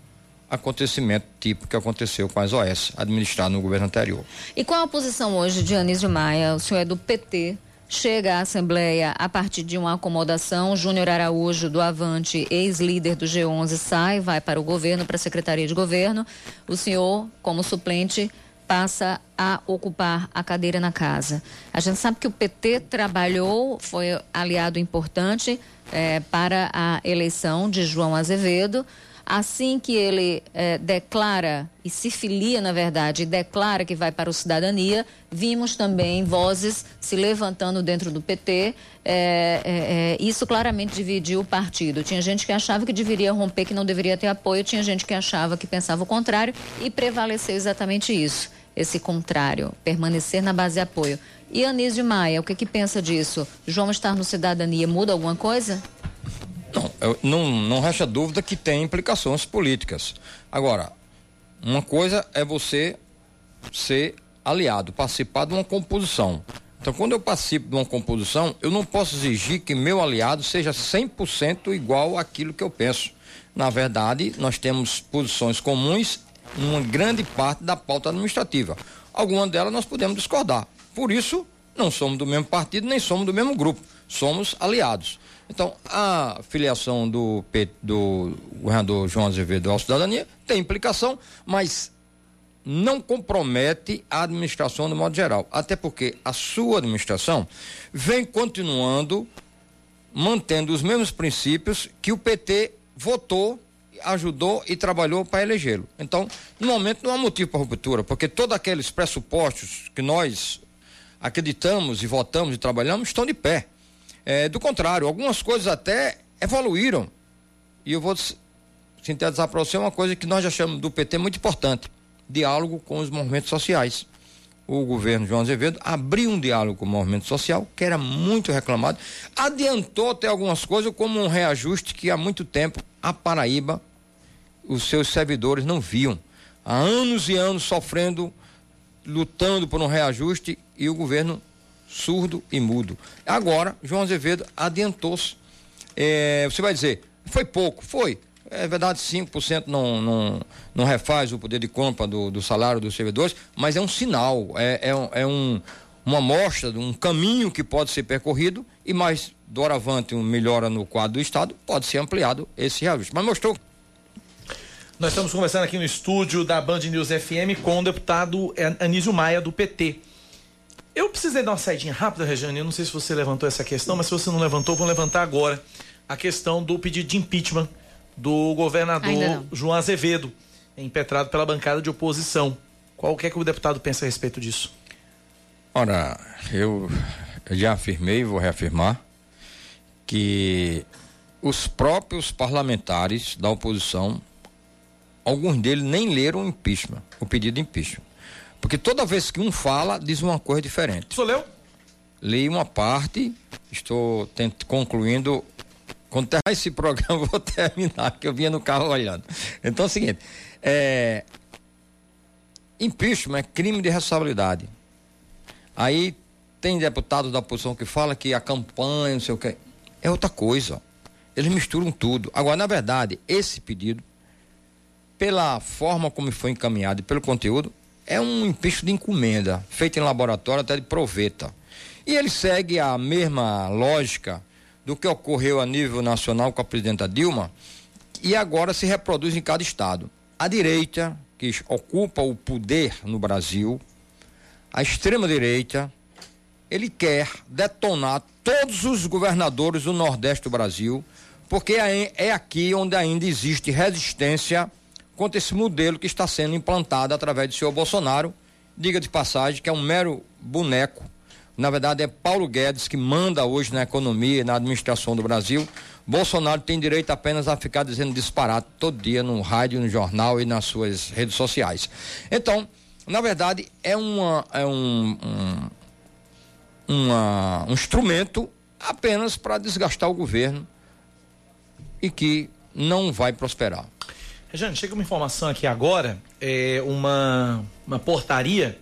G: acontecimento tipo que aconteceu com as OS administradas no governo anterior.
C: E qual a posição hoje de Anísio Maia? O senhor é do PT, chega à Assembleia a partir de uma acomodação. Júnior Araújo, do Avante, ex-líder do G11, sai, vai para o governo, para a Secretaria de Governo. O senhor, como suplente, passa a ocupar a cadeira na casa. A gente sabe que o PT trabalhou, foi aliado importante eh, para a eleição de João Azevedo. Assim que ele eh, declara e se filia, na verdade, declara que vai para o Cidadania, vimos também vozes se levantando dentro do PT. Eh, eh, isso claramente dividiu o partido. Tinha gente que achava que deveria romper, que não deveria ter apoio, tinha gente que achava que pensava o contrário e prevaleceu exatamente isso, esse contrário, permanecer na base de apoio. E Anísio Maia, o que, que pensa disso? João estar no Cidadania muda alguma coisa?
G: Não, não, não resta dúvida que tem implicações políticas. Agora, uma coisa é você ser aliado, participar de uma composição. Então, quando eu participo de uma composição, eu não posso exigir que meu aliado seja 100% igual àquilo que eu penso. Na verdade, nós temos posições comuns em uma grande parte da pauta administrativa. Algumas delas nós podemos discordar. Por isso, não somos do mesmo partido, nem somos do mesmo grupo. Somos aliados. Então, a filiação do, do governador João Azevedo à cidadania tem implicação, mas não compromete a administração de modo geral. Até porque a sua administração vem continuando mantendo os mesmos princípios que o PT votou, ajudou e trabalhou para elegê-lo. Então, no momento não há motivo para ruptura, porque todos aqueles pressupostos que nós acreditamos e votamos e trabalhamos estão de pé. É, do contrário, algumas coisas até evoluíram. E eu vou sintetizar para você uma coisa que nós achamos do PT muito importante: diálogo com os movimentos sociais. O governo João Azevedo abriu um diálogo com o movimento social, que era muito reclamado, adiantou até algumas coisas, como um reajuste que há muito tempo a Paraíba, os seus servidores não viam. Há anos e anos sofrendo, lutando por um reajuste e o governo surdo e mudo. Agora, João Azevedo adiantou-se. É, você vai dizer, foi pouco, foi. É verdade, 5% não, não, não refaz o poder de compra do, do salário dos servidores, mas é um sinal, é, é, um- é um, uma amostra de um caminho que pode ser percorrido e mais doravante uma melhora no quadro do Estado, pode ser ampliado esse reajuste. Mas mostrou
B: Nós estamos conversando aqui no estúdio da Band News FM com o deputado Anísio Maia, do PT. Eu precisei dar uma saidinha rápida, Regiane. Eu não sei se você levantou essa questão, mas se você não levantou, vou levantar agora. A questão do pedido de impeachment do governador. João Azevedo, impetrado pela bancada de oposição. Qual que é que o deputado pensa a respeito disso?
G: Ora, eu já afirmei e vou reafirmar que os próprios parlamentares da oposição, alguns deles nem leram o impeachment, o pedido de impeachment. Porque toda vez que um fala, diz uma coisa diferente.
B: Senhor leu?
G: Li uma parte, estou tent- concluindo. Quando terminar esse programa, vou terminar, que eu vinha no carro olhando. Então é o seguinte: é, impeachment é crime de responsabilidade. Aí tem deputados da oposição que fala que a campanha, não sei o quê. É outra coisa. Eles misturam tudo. Agora, na verdade, esse pedido, pela forma como foi encaminhado e pelo conteúdo, é um impeachment de encomenda, feito em laboratório até de proveta. E ele segue a mesma lógica do que ocorreu a nível nacional com a presidenta Dilma e agora se reproduz em cada estado. A direita, que ocupa o poder no Brasil, a extrema-direita, ele quer detonar todos os governadores do Nordeste do Brasil, porque é aqui onde ainda existe resistência contra esse modelo que está sendo implantado através do senhor Bolsonaro. Diga de passagem que é um mero boneco. Na verdade, é Paulo Guedes que manda hoje na economia e na administração do Brasil. Bolsonaro tem direito apenas a ficar dizendo disparate todo dia no rádio, no jornal e nas suas redes sociais. Então, na verdade, é, uma, é um, um, uma, um instrumento apenas para desgastar o governo e que não vai prosperar.
B: Rejane, chega uma informação aqui agora, é uma, uma portaria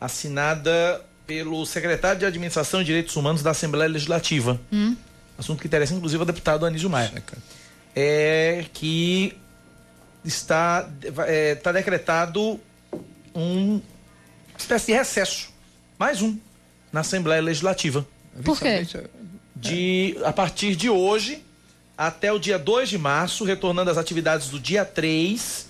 B: assinada pelo secretário de Administração e Direitos Humanos da Assembleia Legislativa. Hum. Assunto que interessa inclusive ao deputado Anísio Maia. É que está, é, está decretado um espécie de recesso, mais um, na Assembleia Legislativa.
C: Por quê?
B: De, a partir de hoje até o dia 2 de março, retornando às atividades do dia 3,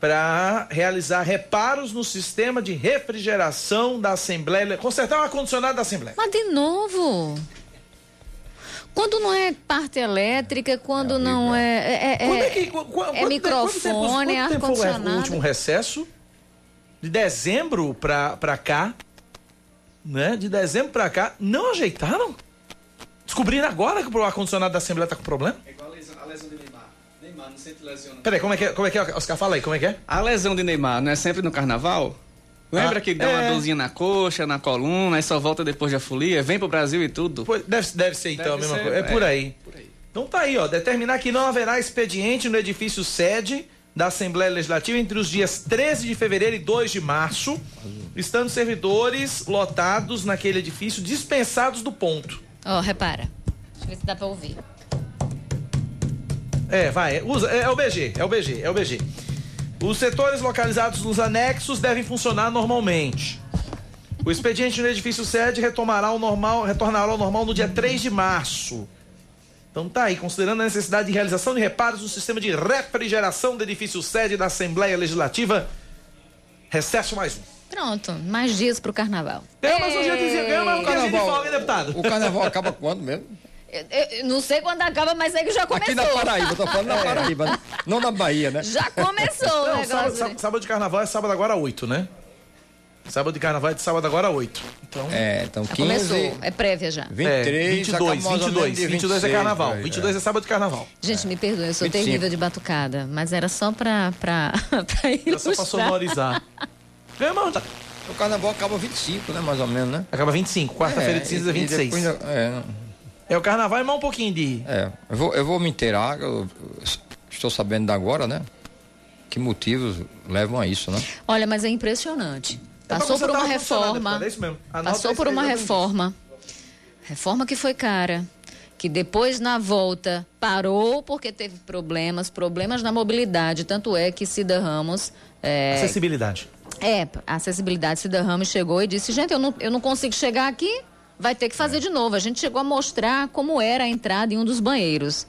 B: para realizar reparos no sistema de refrigeração da Assembleia, consertar o ar-condicionado da Assembleia.
C: Mas de novo? Quando não é parte elétrica, quando é não é. É, é, é, que, quando, é microfone, ar-condicionado.
B: Foi o último recesso? De dezembro para cá, né? De dezembro para cá, não ajeitaram? Descobriram agora que o ar-condicionado da Assembleia tá com problema? É igual a lesão, a lesão de Neymar. Neymar não sempre lesiona. Peraí, como é que é, como é, que é, Oscar? Fala aí, como é que é?
I: A lesão de Neymar não é sempre no carnaval? Lembra ah, que dá é... uma dorzinha na coxa, na coluna, aí só volta depois da folia, vem pro Brasil e tudo?
B: deve, deve ser então deve a mesma ser, coisa. É, é, por aí. por aí. Então tá aí, ó. Determinar que não haverá expediente no edifício sede da Assembleia Legislativa entre os dias 13 de fevereiro e 2 de março, estando servidores lotados naquele edifício dispensados do ponto.
C: Ó, oh, repara. Deixa eu ver se dá pra ouvir.
B: É, vai. Usa, é, é o BG, é o BG, é o BG. Os setores localizados nos anexos devem funcionar normalmente. O expediente no edifício sede retomará ao normal, retornará ao normal no dia 3 de março. Então tá aí, considerando a necessidade de realização de reparos no sistema de refrigeração do edifício sede da Assembleia Legislativa, recesso mais um.
C: Pronto, mais dias pro carnaval.
B: Ganha mais um dia de, ganha mais um carnaval, dia de folga, hein, deputado?
G: O carnaval acaba quando mesmo?
C: Eu, eu, não sei quando acaba, mas aí que já começou.
G: Aqui na Paraíba, tô falando na é. Paraíba, né? não na Bahia, né?
C: Já começou não, o negócio.
B: Sábado, sábado, sábado, de carnaval é sábado agora 8, né? Sábado de carnaval é de sábado agora 8. Então,
G: é, então
C: já 15. Começou, é prévia já.
B: 23, 22, 22, 22 é carnaval. 22 é. é sábado de carnaval.
C: Gente, é. me perdoe, eu sou 25. terrível de batucada, mas era só pra, pra, pra ilustrar. Era
B: só pra sonorizar. Vem, mano, tá.
G: O carnaval acaba 25, né? Mais ou menos, né?
B: Acaba 25. Quarta-feira é, de cinza, 26. Depois, é, é o carnaval e mais um pouquinho de.
G: É, eu vou, eu vou me inteirar, eu estou sabendo de agora, né? Que motivos levam a isso, né?
C: Olha, mas é impressionante. É passou por uma reforma. É passou por uma reforma. Reforma que foi cara. Que depois, na volta, parou porque teve problemas, problemas na mobilidade. Tanto é que Cida Ramos. É,
B: Acessibilidade.
C: É, a acessibilidade Cida Ramos chegou e disse, gente, eu não, eu não consigo chegar aqui, vai ter que fazer de novo. A gente chegou a mostrar como era a entrada em um dos banheiros.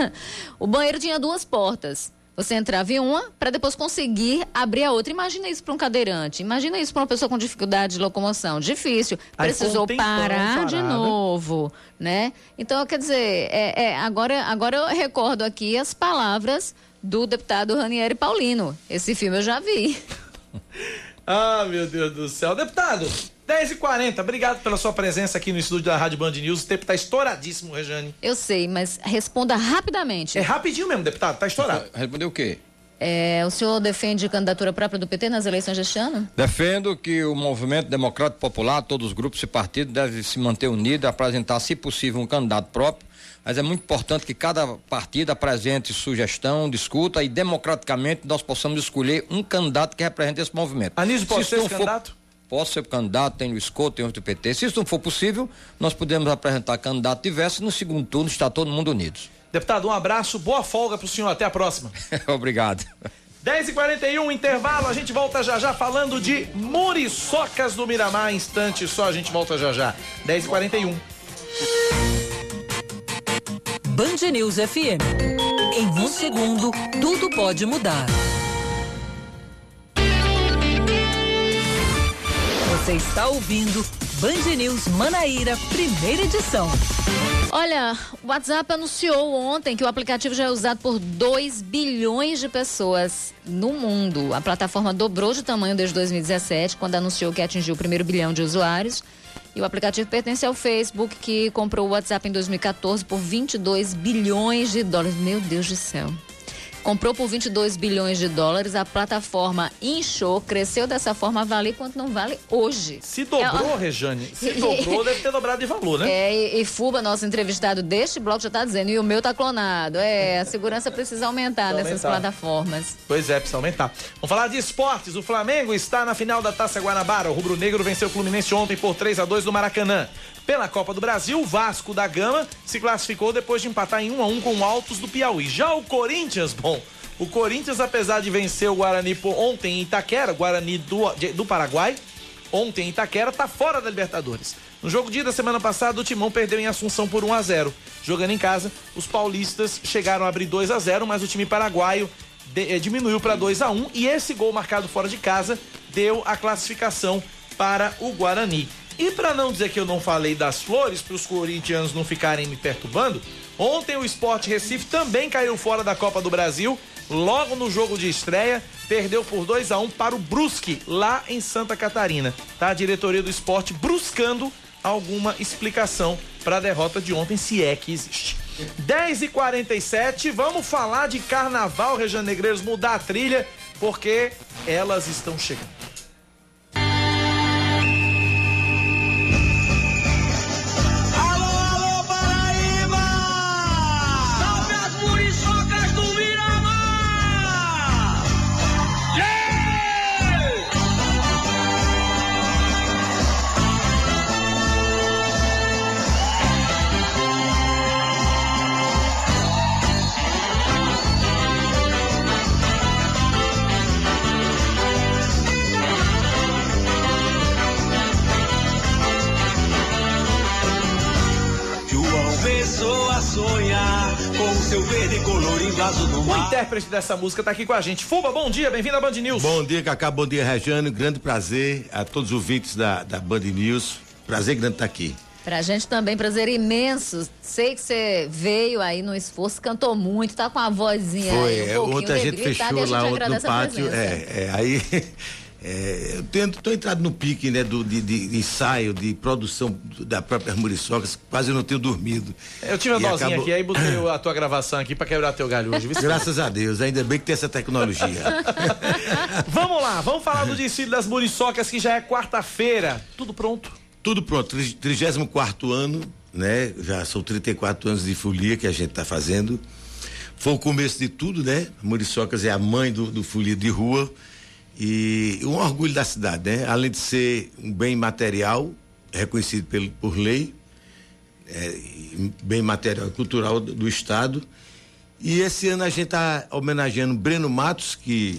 C: o banheiro tinha duas portas. Você entrava em uma para depois conseguir abrir a outra. Imagina isso para um cadeirante. Imagina isso para uma pessoa com dificuldade de locomoção. Difícil. Aí Precisou parar de novo, né? Então, quer dizer, é, é, agora, agora eu recordo aqui as palavras do deputado Ranieri Paulino. Esse filme eu já vi.
B: ah, meu Deus do céu. Deputado, 10h40, obrigado pela sua presença aqui no estúdio da Rádio Band News. O tempo está estouradíssimo, Rejane.
C: Eu sei, mas responda rapidamente.
B: É rapidinho mesmo, deputado, está estourado.
G: Respondeu o quê?
C: É, o senhor defende candidatura própria do PT nas eleições deste ano?
G: Defendo que o movimento democrático popular, todos os grupos e partidos devem se manter unidos, apresentar, se possível, um candidato próprio mas é muito importante que cada partido apresente sugestão, discuta e democraticamente nós possamos escolher um candidato que represente esse movimento.
B: Anísio, pode ser candidato? For,
G: posso ser candidato, tenho o escoto, tenho o PT. Se isso não for possível, nós podemos apresentar candidato diverso e no segundo turno está todo mundo unidos.
B: Deputado, um abraço, boa folga para o senhor, até a próxima.
G: Obrigado.
B: 10h41, intervalo, a gente volta já já falando de muriçocas do Miramar. Instante só, a gente volta já já. 10h41.
A: Band News FM. Em um segundo, tudo pode mudar. Você está ouvindo Band News Manaíra, primeira edição.
C: Olha, o WhatsApp anunciou ontem que o aplicativo já é usado por 2 bilhões de pessoas no mundo. A plataforma dobrou de tamanho desde 2017, quando anunciou que atingiu o primeiro bilhão de usuários. E o aplicativo pertence ao Facebook, que comprou o WhatsApp em 2014 por 22 bilhões de dólares. Meu Deus do céu comprou por 22 bilhões de dólares. A plataforma inchou, cresceu dessa forma, vale quanto não vale hoje.
B: Se dobrou, é, Rejane, se dobrou, deve ter dobrado de valor, né?
C: É, e, e Fuba, nosso entrevistado deste bloco, já está dizendo, e o meu tá clonado. É, a segurança precisa aumentar precisa nessas aumentar. plataformas.
B: Pois é, precisa aumentar. Vamos falar de esportes. O Flamengo está na final da Taça Guanabara. O Rubro Negro venceu o Fluminense ontem por 3 a 2 no Maracanã. Pela Copa do Brasil, o Vasco da Gama se classificou depois de empatar em 1 a 1 com o Altos do Piauí. Já o Corinthians, bom, o Corinthians, apesar de vencer o Guarani ontem em Itaquera, Guarani do, do Paraguai, ontem em Itaquera, está fora da Libertadores. No jogo dia da semana passada, o Timão perdeu em Assunção por 1 a 0. Jogando em casa, os paulistas chegaram a abrir 2 a 0, mas o time paraguaio de, eh, diminuiu para 2 a 1 e esse gol marcado fora de casa deu a classificação para o Guarani. E para não dizer que eu não falei das flores, para os corintianos não ficarem me perturbando, ontem o Sport Recife também caiu fora da Copa do Brasil. Logo no jogo de estreia, perdeu por 2 a 1 um para o Brusque, lá em Santa Catarina. Tá a diretoria do esporte buscando alguma explicação para a derrota de ontem, se é que existe. 10 e 47 vamos falar de carnaval, Rejanegreiros, mudar a trilha, porque elas estão chegando.
J: Azul do mar.
B: O intérprete dessa música está aqui com a gente. Fuba, bom dia, bem-vindo à Band News.
K: Bom dia, Cacá, bom dia, Regiane. Grande prazer a todos os ouvintes da, da Band News. Prazer grande estar aqui.
C: Pra gente também, prazer imenso. Sei que você veio aí no esforço, cantou muito, tá com a vozinha
K: Foi,
C: aí um
K: ontem a gente fechou
C: a gente
K: lá no pátio. É, é, aí É, eu tento, tô entrado no pique, né, do, de, de, ensaio, de produção da própria Muriçocas, quase não tenho dormido.
B: Eu tive uma dosinha acabou... aqui, aí botei a tua gravação aqui para quebrar teu galho hoje.
K: Graças a Deus, ainda bem que tem essa tecnologia.
B: vamos lá, vamos falar do desfile das Muriçocas, que já é quarta-feira. Tudo pronto?
K: Tudo pronto, 34 ano, né? Já são 34 anos de folia que a gente está fazendo. Foi o começo de tudo, né? Muriçocas é a mãe do, do folia de rua e um orgulho da cidade, né? Além de ser um bem material, reconhecido pelo, por lei, é, bem material cultural do, do, Estado. E esse ano a gente está homenageando Breno Matos, que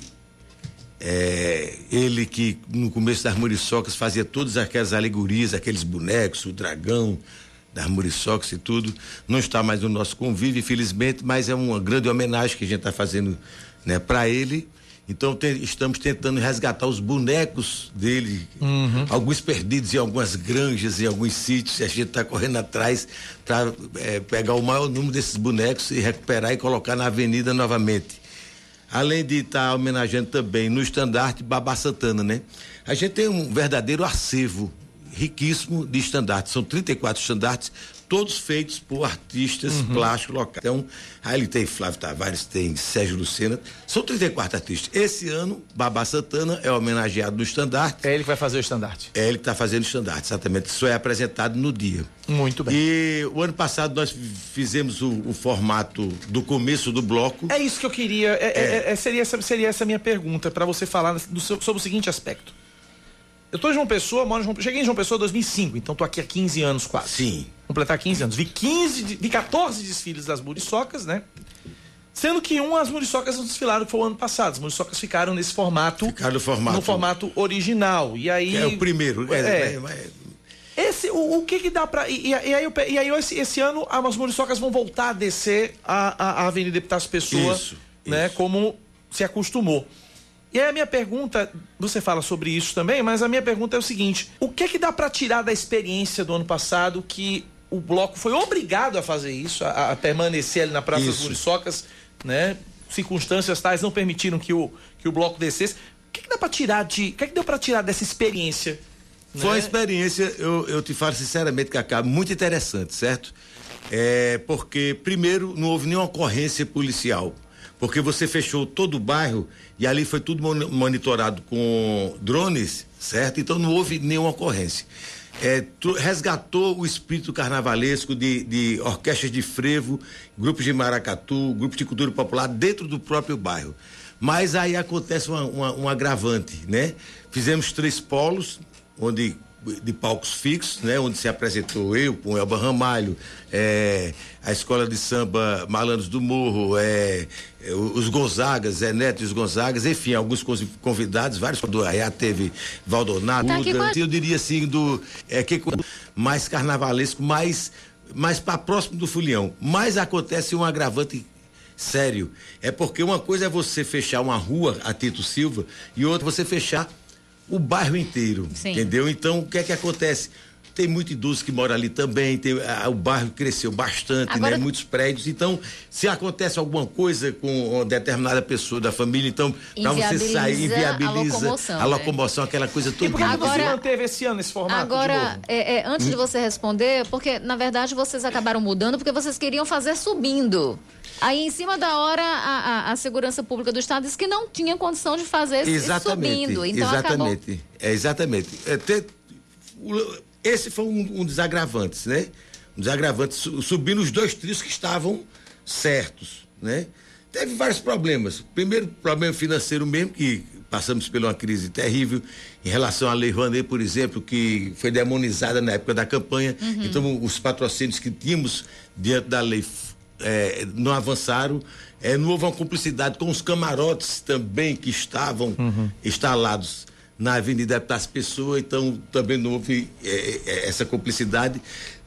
K: é, ele que no começo das Muriçocas fazia todas aquelas alegorias, aqueles bonecos, o dragão das Muriçocas e tudo. Não está mais no nosso convívio, infelizmente, mas é uma grande homenagem que a gente está fazendo né, para ele então estamos tentando resgatar os bonecos dele, uhum. alguns perdidos em algumas granjas, em alguns sítios, e a gente está correndo atrás para é, pegar o maior número desses bonecos e recuperar e colocar na avenida novamente. Além de estar tá homenageando também no estandarte Babá Santana, né? A gente tem um verdadeiro acervo riquíssimo de estandartes. São 34 estandartes, todos feitos por artistas uhum. plásticos locais. Então, aí ele tem Flávio Tavares, tem Sérgio Lucena, são 34 artistas. Esse ano, Babá Santana é homenageado no estandarte.
B: É ele que vai fazer o estandarte.
K: É ele que está fazendo o estandarte, exatamente. Isso é apresentado no dia.
B: Muito bem.
K: E o ano passado nós fizemos o, o formato do começo do bloco.
B: É isso que eu queria. É, é. É, é seria, essa, seria essa minha pergunta para você falar do, sobre o seguinte aspecto. Eu tô em João Pessoa, moro em João, cheguei em João Pessoa em 2005, então tô aqui há 15 anos quase.
K: Sim.
B: Completar 15 anos. Vi 15, vi 14 desfiles das muriçocas, né? Sendo que um, as muriçocas não desfilaram, foi o ano passado. As muriçocas ficaram nesse formato.
K: Ficaram no formato.
B: No formato original. E aí.
K: Que é o primeiro. É, é, é,
B: esse, o, o, que que dá pra. E, e, aí, e aí esse, esse ano as muriçocas vão voltar a descer a, a, a Avenida Deputados Pessoa, isso, né? Isso. Como se acostumou. E aí a minha pergunta, você fala sobre isso também, mas a minha pergunta é o seguinte: o que é que dá para tirar da experiência do ano passado que o bloco foi obrigado a fazer isso, a, a permanecer ali na Praça das
K: Isso.
B: Muriçocas, né? Circunstâncias tais não permitiram que o, que o bloco descesse. O que, que dá para tirar de. O que, que deu para tirar dessa experiência?
K: Foi uma
B: né?
K: experiência, eu, eu te falo sinceramente, Cacá, muito interessante, certo? É, porque, primeiro, não houve nenhuma ocorrência policial. Porque você fechou todo o bairro e ali foi tudo mon- monitorado com drones, certo? Então não houve nenhuma ocorrência. É, resgatou o espírito carnavalesco de, de orquestras de frevo, grupos de maracatu, grupos de cultura popular dentro do próprio bairro. Mas aí acontece um agravante, né? Fizemos três polos, onde de palcos fixos, né, onde se apresentou eu com Elba Ramalho, é, a escola de samba Malandros do Morro, é, é, os Gonzagas, Zé Neto e os Gonzagas, enfim, alguns convidados, vários do Arraiá teve Valdonato,
C: Tá
K: eu diria assim do é que mais carnavalesco, mais mais para próximo do Fulião. Mas acontece um agravante sério. É porque uma coisa é você fechar uma rua a Tito Silva e outra você fechar o bairro inteiro.
C: Sim.
K: Entendeu? Então, o que é que acontece? Tem muito idoso que mora ali também, tem, ah, o bairro cresceu bastante,
C: Agora-
K: né? Muitos prédios. Então, se acontece alguma coisa com uma determinada pessoa da família, então, para você sair,
C: Inviabiliza a locomoção,
K: a
C: né?
K: locomoção, aquela coisa toda.
B: E por que,
C: Agora-
B: você manteve esse ano esse formato? de
C: Agora,
B: novo?
C: é, é, antes de você responder, porque na verdade vocês acabaram mudando porque vocês queriam fazer subindo. Aí, em cima da hora, a, a- a segurança pública do estado disse que não tinha condição de fazer
K: Exatamente.
C: subindo. Então acabou.
K: exatamente. É, exatamente. É, te- o- esse foi um, um dos agravantes, né? Um dos agravantes, su- subindo os dois trios que estavam certos, né? Teve vários problemas. Primeiro, problema financeiro mesmo, que passamos por uma crise terrível em relação à Lei Rouanet, por exemplo, que foi demonizada na época da campanha. Então, os patrocínios que tínhamos diante da lei eh, não avançaram. Eh, não houve uma cumplicidade com os camarotes também que estavam instalados na Avenida das Pessoas, então também não houve eh, eh, essa cumplicidade.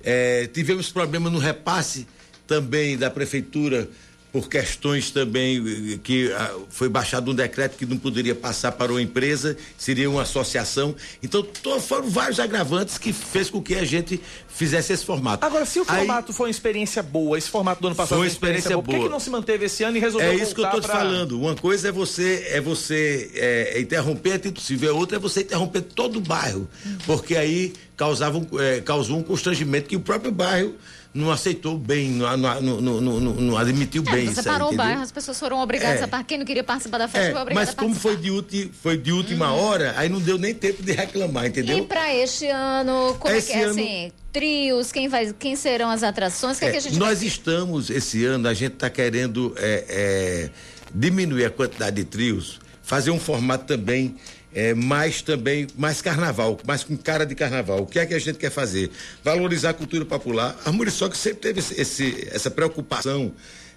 K: Eh, tivemos problema no repasse também da prefeitura por questões também eh, que ah, foi baixado um decreto que não poderia passar para uma empresa, seria uma associação. Então foram vários agravantes que fez com que a gente fizesse esse formato.
B: Agora, se o
K: Aí-
B: formato foi uma experiência boa, esse formato do ano passado
K: Foi uma
B: experiência,
K: experiência
B: boa, por que,
K: boa.
B: que não se manteve esse ano e resolveu
K: É isso que eu
B: voltar
K: tô te
B: pra-
K: falando. Uma coisa é você é você é, interromper a Tito Silva, a outra é você interromper todo o bairro, porque aí causava é, causou um constrangimento que o próprio bairro não aceitou bem, não, não, não, não, admitiu
C: É,
K: bem
C: você
K: isso aí,
C: parou o
K: entendeu?
C: bairro, as pessoas foram obrigadas
K: É.
C: a participar. Quem não queria participar da festa
K: É,
C: foi obrigado
K: mas como foi de, ulti, foi de última hora, aí não deu nem tempo de reclamar, entendeu?
C: E para este ano, como
K: Esse
C: é que é
K: ano-
C: assim? Trios, quem, vai, quem serão as atrações? O que, é, que a gente vai
K: nós estamos, esse ano, a gente está querendo é, é, diminuir a quantidade de trios, fazer um formato também é, mais também, mais carnaval, mais com cara de carnaval. O que é que a gente quer fazer? Valorizar a cultura popular. A Muriçoca sempre teve esse- essa preocupação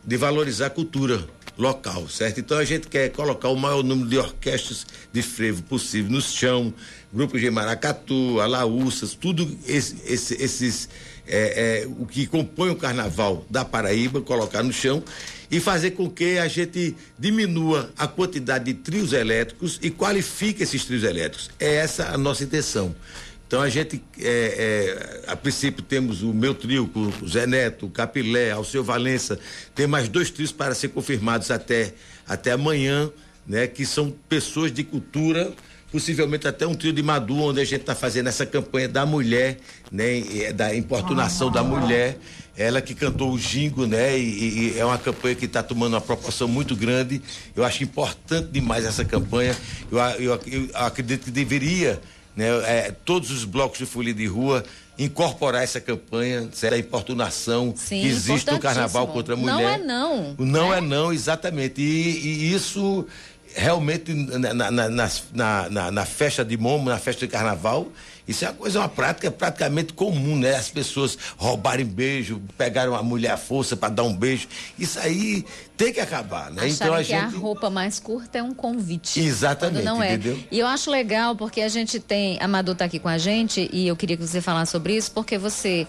K: de valorizar a cultura local, certo? Então a gente quer colocar o maior número de orquestras de frevo possível no chão, grupos de maracatu, alaúças, tudo esse- esse- esses é, é, o que compõe o carnaval da Paraíba, colocar no chão e fazer com que a gente diminua a quantidade de trios elétricos e qualifique esses trios elétricos. É essa a nossa intenção. Então a gente, é, é, a princípio, temos o meu trio com o Zé Neto, o Capilé, Alceu Valença, tem mais dois trios para ser confirmados até, até amanhã, né? Que são pessoas de cultura, possivelmente até um trio de Madu, onde a gente está fazendo essa campanha da mulher, né? é, Da importunação da mulher. Ela que cantou o Jingo, né? E, e é uma campanha que está tomando uma proporção muito grande. Eu acho importante demais essa campanha. Eu, eu, eu acredito que deveria, né? é, todos os blocos de folia de rua incorporar essa campanha da importunação
C: Sim,
K: que existe no carnaval contra a mulher.
C: Não é não.
K: Não é não, exatamente. E, e isso realmente na, na, na, na, festa de Momo, na festa de carnaval, isso é uma coisa, uma prática praticamente comum, né? As pessoas roubarem beijo, pegaram a mulher à força para dar um beijo. Isso aí tem que acabar, né?
C: Acharem
K: então a
C: que a
K: gente.
C: roupa mais curta é um convite.
K: Exatamente,
C: não é.
K: entendeu?
C: E eu acho legal porque a gente tem. A Madu tá aqui com a gente e eu queria que você falasse sobre isso, porque você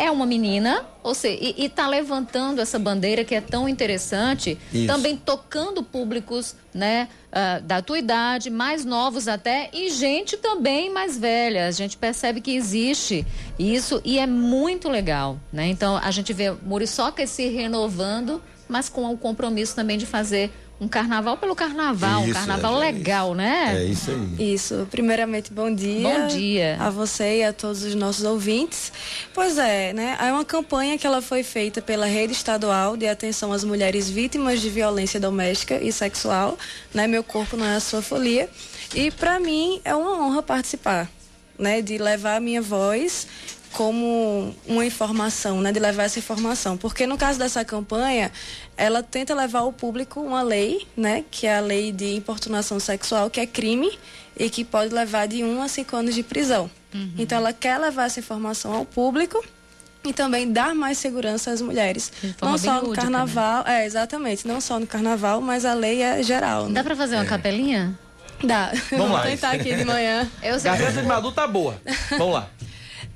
C: é uma menina, ou seja, e está levantando essa bandeira que é tão interessante, Isso. também tocando públicos, né, uh, da tua idade, mais novos até, e gente também mais velha. A gente percebe que existe isso e é muito legal, né? Então a gente vê Muriçoca se renovando, mas com o compromisso também de fazer um carnaval pelo carnaval, isso, um carnaval é, legal, né?
K: É isso aí.
L: Isso. Primeiramente, bom dia.
C: Bom dia.
L: A você e a todos os nossos ouvintes. Pois é, né? É uma campanha que ela foi feita pela Rede Estadual de Atenção às Mulheres Vítimas de Violência Doméstica e Sexual, né? Meu Corpo Não é a Sua Folia. E para mim é uma honra participar, né? De levar a minha voz como uma informação, né, de levar essa informação, porque no caso dessa campanha, ela tenta levar ao público uma lei, né, que é a lei de importunação sexual, que é crime e que pode levar de um a cinco anos de prisão. Uhum. Então, ela quer levar essa informação ao público e também dar mais segurança às mulheres. Não só no carnaval, né? é, exatamente, não só no carnaval, mas a lei é geral. Né?
C: Dá para fazer uma é. capelinha?
L: Dá.
B: Vamos
L: Vou
B: lá.
L: tentar aqui de manhã.
B: Eu Garganta de Madu tá boa. Vamos lá.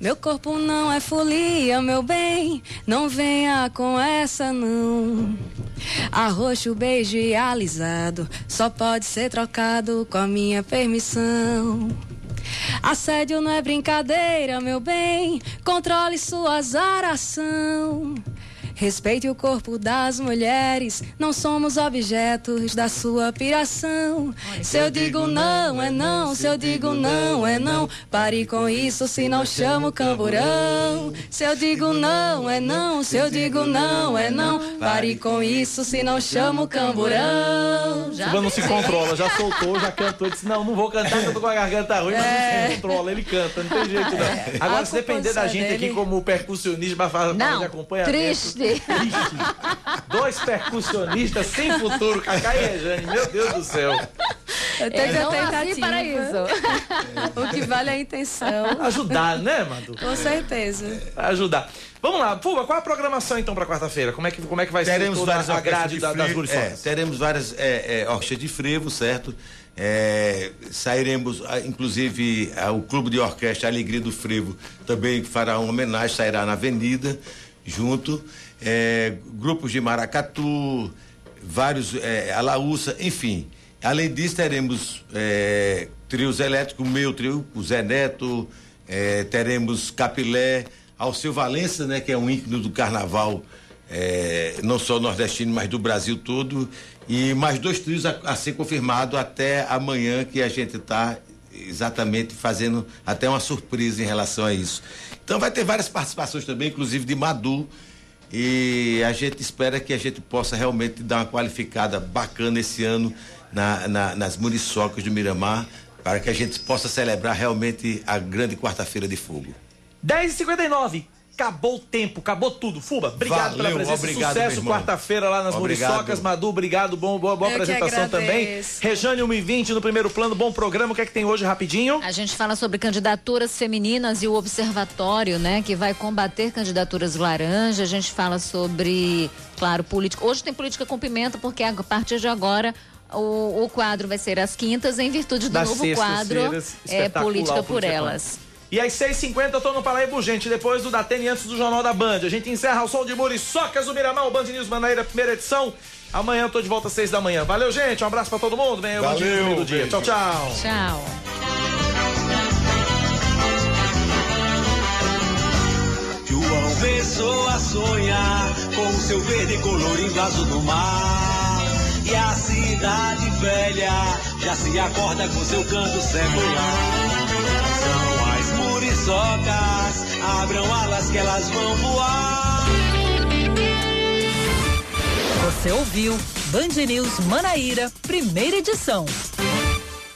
L: Meu corpo não é folia, meu bem, não venha com essa não. Arroxo, beijo e alisado só pode ser trocado com a minha permissão. Assédio não é brincadeira, meu bem, controle sua zaração. Respeite o corpo das mulheres, não somos objetos da sua piração. Se eu digo não, é não, se eu digo não, é não. Pare com isso, se não chamo camburão. Se eu digo não, é não, se eu digo não, é não. Pare com isso, se não chamo camburão.
B: Já não se controla, já soltou, já cantou, disse: Não, não vou cantar, que eu tô com a garganta ruim, mas é. não se controla, ele canta, não tem jeito não. É. Agora, se depender da gente aqui como percussionista para fazer acompanhamento.
C: Triste.
B: Dois percussionistas sem futuro, Cacá e Rejane, meu Deus do céu.
L: Eu tenho é, que tentativa. para isso. o que vale é a intenção.
B: Ajudar, né, Madu?
L: Com certeza.
B: Ajudar. Vamos lá, Fuga, qual a programação então para quarta-feira? Como é que como é que vai
K: teremos
B: ser
K: várias
B: a grade da, das
K: é, Teremos várias é, é, orquestras de frevo, certo? É, sairemos, inclusive, o Clube de Orquestra Alegria do Frevo também fará uma homenagem, sairá na Avenida, junto é, grupos de maracatu, vários, é, alaúça, enfim. Além disso, teremos é, trios elétricos, meu trio, o Zé Neto, é, teremos Capilé, Alceu Valença, né, que é um ícone do carnaval, é, não só nordestino, mas do Brasil todo, e mais dois trios a, a ser confirmado até amanhã, que a gente está exatamente fazendo até uma surpresa em relação a isso. Então vai ter várias participações também, inclusive de Madu, e a gente espera que a gente possa realmente dar uma qualificada bacana esse ano na, na, nas muriçocas do Miramar, para que a gente possa celebrar realmente a grande quarta-feira de fogo.
B: 10h59 acabou o tempo, acabou tudo. Fuba, obrigado Valeu, pela presença. Obrigado, Sucesso quarta-feira lá nas obrigado. Muriçocas. Madu, obrigado. Bom, boa, boa apresentação também. Rejane 120 no primeiro plano, bom programa. O que é que tem hoje rapidinho?
C: A gente fala sobre candidaturas femininas e o observatório, né, que vai combater candidaturas laranja. A gente fala sobre, claro, política. Hoje tem política com pimenta, porque a partir de agora o, o, quadro vai ser às quintas, em virtude do das novo quadro é, Política por Elas.
B: E às 6h50 eu tô no Paraíba Urgente, depois do Datene antes do Jornal da Band. A gente encerra o som de Muriçocas do Miramar, o Band News Manaíra, primeira edição. Amanhã eu tô de volta às 6 da manhã. Valeu, gente. Um abraço pra todo mundo. Vem aí o Band News do dia. Tchau, tchau.
C: Tchau.
J: João Pessoa sonhar com o seu verde colorido azul do mar. E a cidade velha já se acorda com seu canto secular muriçocas, abram alas que elas vão voar.
A: Você ouviu Band News Manaíra, primeira edição.